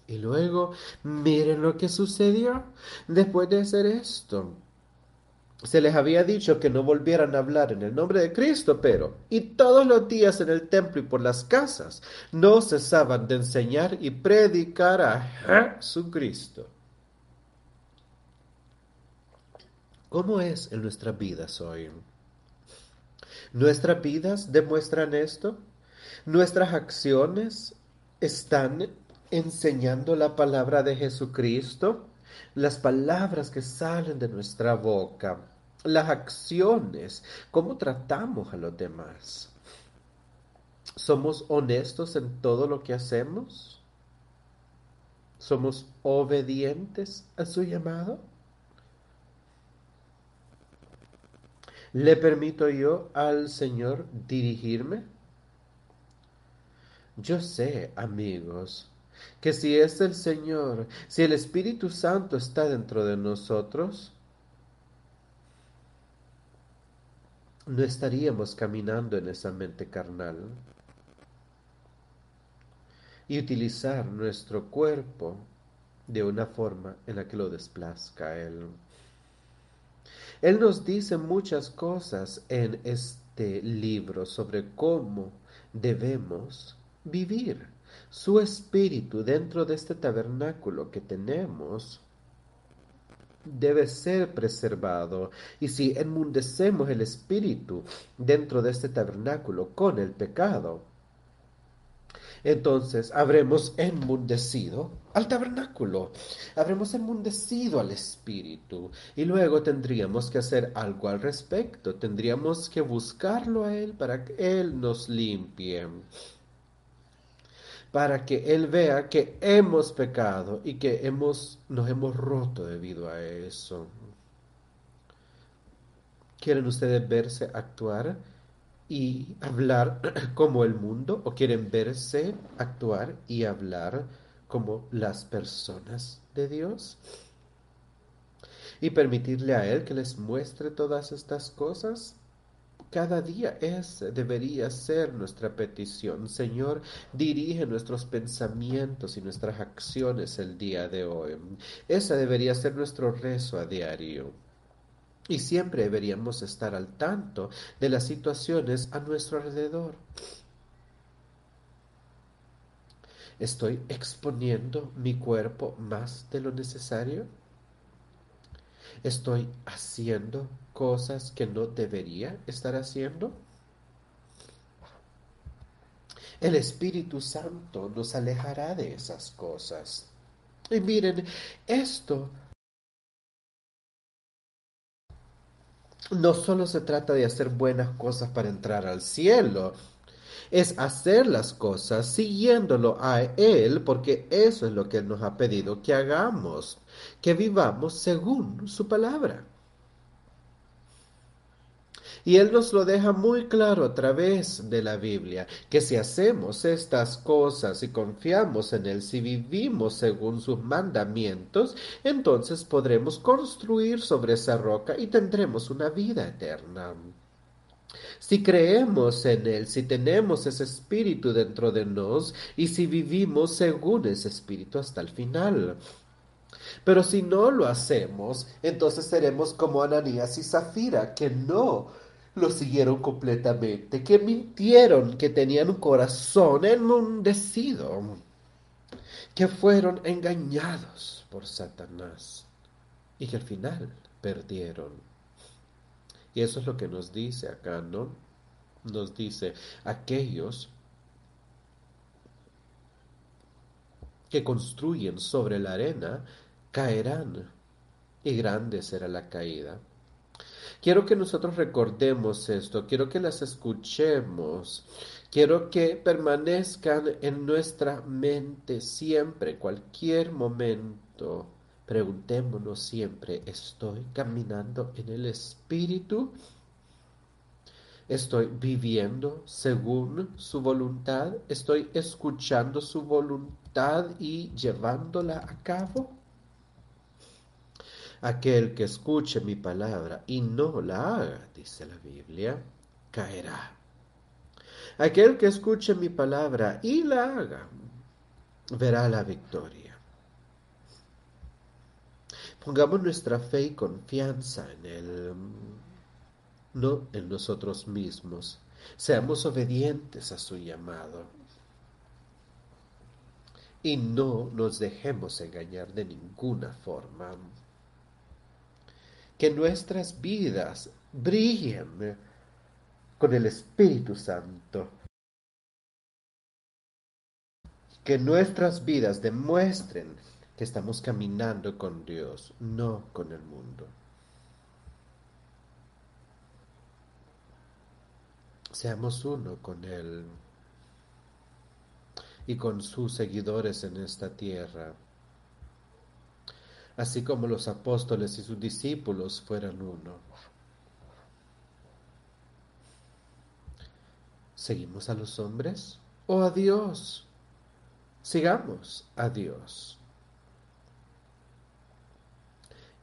Y luego, miren lo que sucedió después de hacer esto. Se les había dicho que no volvieran a hablar en el nombre de Cristo, pero, y todos los días en el templo y por las casas, no cesaban de enseñar y predicar a Jesucristo. ¿Cómo es en nuestras vidas hoy? ¿Nuestras vidas demuestran esto? ¿Nuestras acciones están enseñando la palabra de Jesucristo? Las palabras que salen de nuestra boca, las acciones, cómo tratamos a los demás. ¿Somos honestos en todo lo que hacemos? ¿Somos obedientes a su llamado? ¿Le permito yo al Señor dirigirme? Yo sé, amigos, que si es el Señor, si el Espíritu Santo está dentro de nosotros, no estaríamos caminando en esa mente carnal y utilizar nuestro cuerpo de una forma en la que lo desplazca Él. Él nos dice muchas cosas en este libro sobre cómo debemos vivir. Su espíritu dentro de este tabernáculo que tenemos debe ser preservado. Y si enmundecemos el espíritu dentro de este tabernáculo con el pecado, entonces habremos enmundecido al tabernáculo, habremos enmundecido al espíritu. Y luego tendríamos que hacer algo al respecto, tendríamos que buscarlo a Él para que Él nos limpie para que Él vea que hemos pecado y que hemos, nos hemos roto debido a eso. ¿Quieren ustedes verse actuar y hablar como el mundo o quieren verse actuar y hablar como las personas de Dios? Y permitirle a Él que les muestre todas estas cosas cada día esa debería ser nuestra petición. Señor, dirige nuestros pensamientos y nuestras acciones el día de hoy. Esa debería ser nuestro rezo a diario. Y siempre deberíamos estar al tanto de las situaciones a nuestro alrededor. ¿Estoy exponiendo mi cuerpo más de lo necesario? ¿Estoy haciendo cosas que no debería estar haciendo? El Espíritu Santo nos alejará de esas cosas. Y miren, esto no solo se trata de hacer buenas cosas para entrar al cielo, es hacer las cosas siguiéndolo a Él, porque eso es lo que Él nos ha pedido que hagamos, que vivamos según su palabra. Y Él nos lo deja muy claro a través de la Biblia, que si hacemos estas cosas y confiamos en Él, si vivimos según sus mandamientos, entonces podremos construir sobre esa roca y tendremos una vida eterna. Si creemos en Él, si tenemos ese espíritu dentro de nos y si vivimos según ese espíritu hasta el final. Pero si no lo hacemos, entonces seremos como Ananías y Zafira, que no lo siguieron completamente, que mintieron, que tenían un corazón enmundecido. que fueron engañados por Satanás y que al final perdieron. Y eso es lo que nos dice acá, ¿no? Nos dice, aquellos que construyen sobre la arena caerán y grande será la caída. Quiero que nosotros recordemos esto, quiero que las escuchemos, quiero que permanezcan en nuestra mente siempre, cualquier momento. Preguntémonos siempre, ¿estoy caminando en el Espíritu? ¿Estoy viviendo según su voluntad? ¿Estoy escuchando su voluntad y llevándola a cabo? Aquel que escuche mi palabra y no la haga, dice la Biblia, caerá. Aquel que escuche mi palabra y la haga, verá la victoria. Pongamos nuestra fe y confianza en Él, no en nosotros mismos. Seamos obedientes a su llamado. Y no nos dejemos engañar de ninguna forma que nuestras vidas brillen con el Espíritu Santo. Que nuestras vidas demuestren que estamos caminando con Dios, no con el mundo. Seamos uno con Él y con sus seguidores en esta tierra así como los apóstoles y sus discípulos fueran uno. ¿Seguimos a los hombres o a Dios? Sigamos a Dios.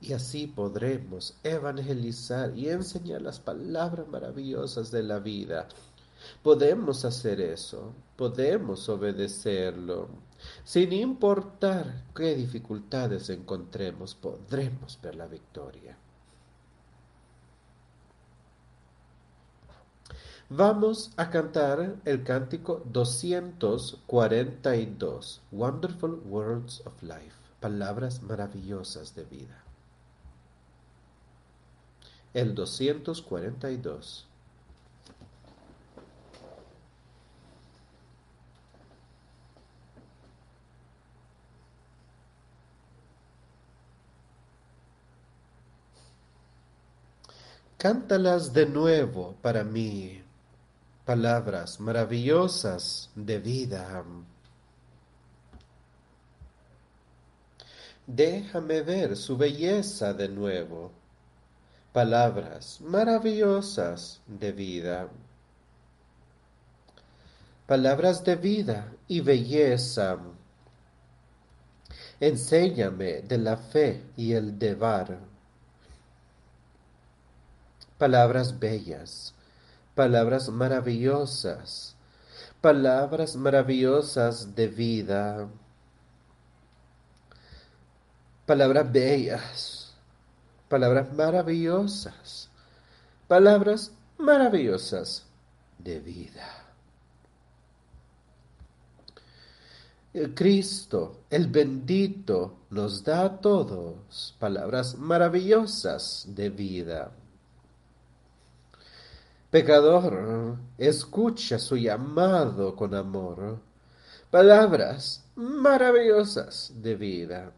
Y así podremos evangelizar y enseñar las palabras maravillosas de la vida Podemos hacer eso, podemos obedecerlo. Sin importar qué dificultades encontremos, podremos ver la victoria. Vamos a cantar el cántico 242, Wonderful Words of Life, palabras maravillosas de vida. El 242. Cántalas de nuevo para mí, palabras maravillosas de vida. Déjame ver su belleza de nuevo, palabras maravillosas de vida. Palabras de vida y belleza. Enséñame de la fe y el deber palabras bellas, palabras maravillosas, palabras maravillosas de vida, palabras bellas, palabras maravillosas, palabras maravillosas de vida. Cristo, el bendito, nos da a todos palabras maravillosas de vida. Pecador, escucha su llamado con amor. Palabras maravillosas de vida.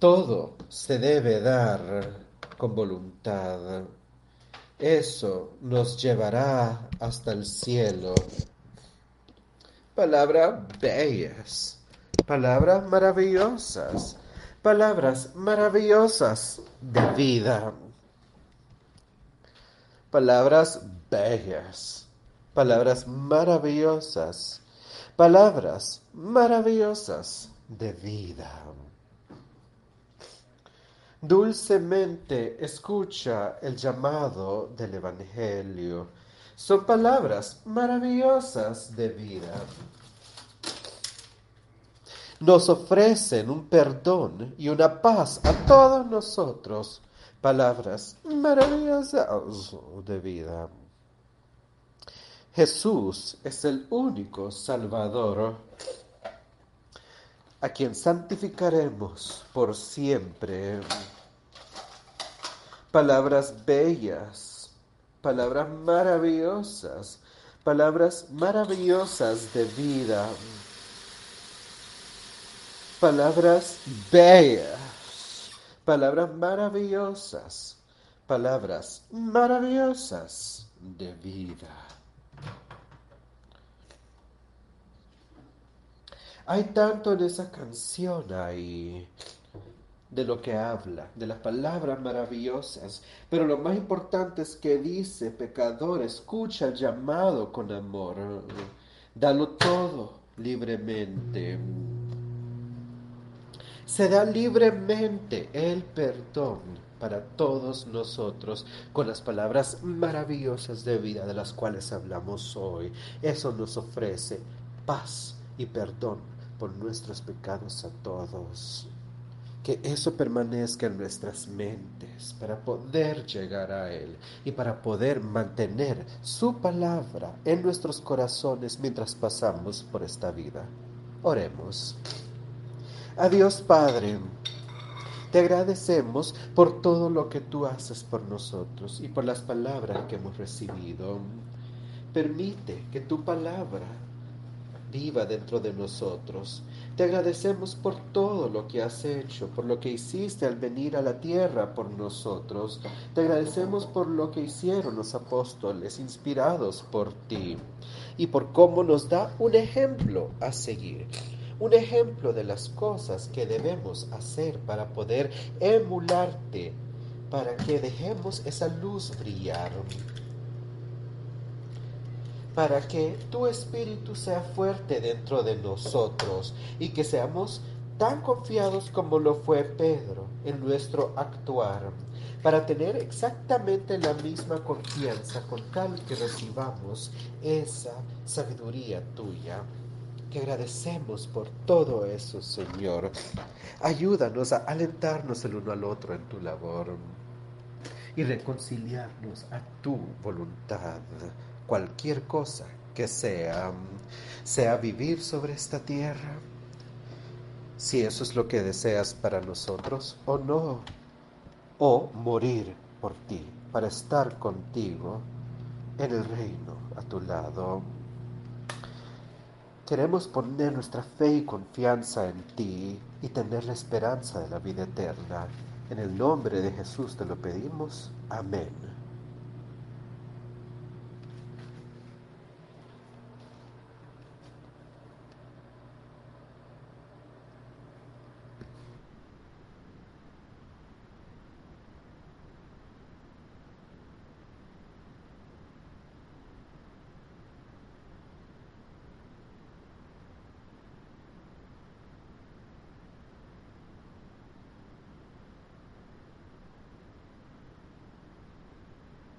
Todo se debe dar con voluntad. Eso nos llevará hasta el cielo. Palabras bellas, palabras maravillosas, palabras maravillosas de vida palabras bellas, palabras maravillosas, palabras maravillosas de vida. Dulcemente escucha el llamado del Evangelio. Son palabras maravillosas de vida. Nos ofrecen un perdón y una paz a todos nosotros palabras maravillosas de vida. Jesús es el único Salvador a quien santificaremos por siempre. Palabras bellas, palabras maravillosas, palabras maravillosas de vida, palabras bellas, palabras maravillosas, palabras maravillosas de vida. Hay tanto en esa canción ahí de lo que habla, de las palabras maravillosas, pero lo más importante es que dice, pecador, escucha el llamado con amor, dalo todo libremente. Se da libremente el perdón para todos nosotros con las palabras maravillosas de vida de las cuales hablamos hoy. Eso nos ofrece paz y perdón por nuestros pecados a todos. Que eso permanezca en nuestras mentes para poder llegar a Él y para poder mantener su palabra en nuestros corazones mientras pasamos por esta vida. Oremos. Adiós Padre. Te agradecemos por todo lo que tú haces por nosotros y por las palabras que hemos recibido. Permite que tu palabra viva dentro de nosotros. Te agradecemos por todo lo que has hecho, por lo que hiciste al venir a la tierra por nosotros. Te agradecemos por lo que hicieron los apóstoles inspirados por ti y por cómo nos da un ejemplo a seguir. Un ejemplo de las cosas que debemos hacer para poder emularte, para que dejemos esa luz brillar para que tu espíritu sea fuerte dentro de nosotros y que seamos tan confiados como lo fue Pedro en nuestro actuar, para tener exactamente la misma confianza con tal que recibamos esa sabiduría tuya. Que agradecemos por todo eso, Señor. Ayúdanos a alentarnos el uno al otro en tu labor y reconciliarnos a tu voluntad cualquier cosa que sea, sea vivir sobre esta tierra, si eso es lo que deseas para nosotros o no, o morir por ti, para estar contigo en el reino a tu lado. Queremos poner nuestra fe y confianza en ti y tener la esperanza de la vida eterna. En el nombre de Jesús te lo pedimos. Amén.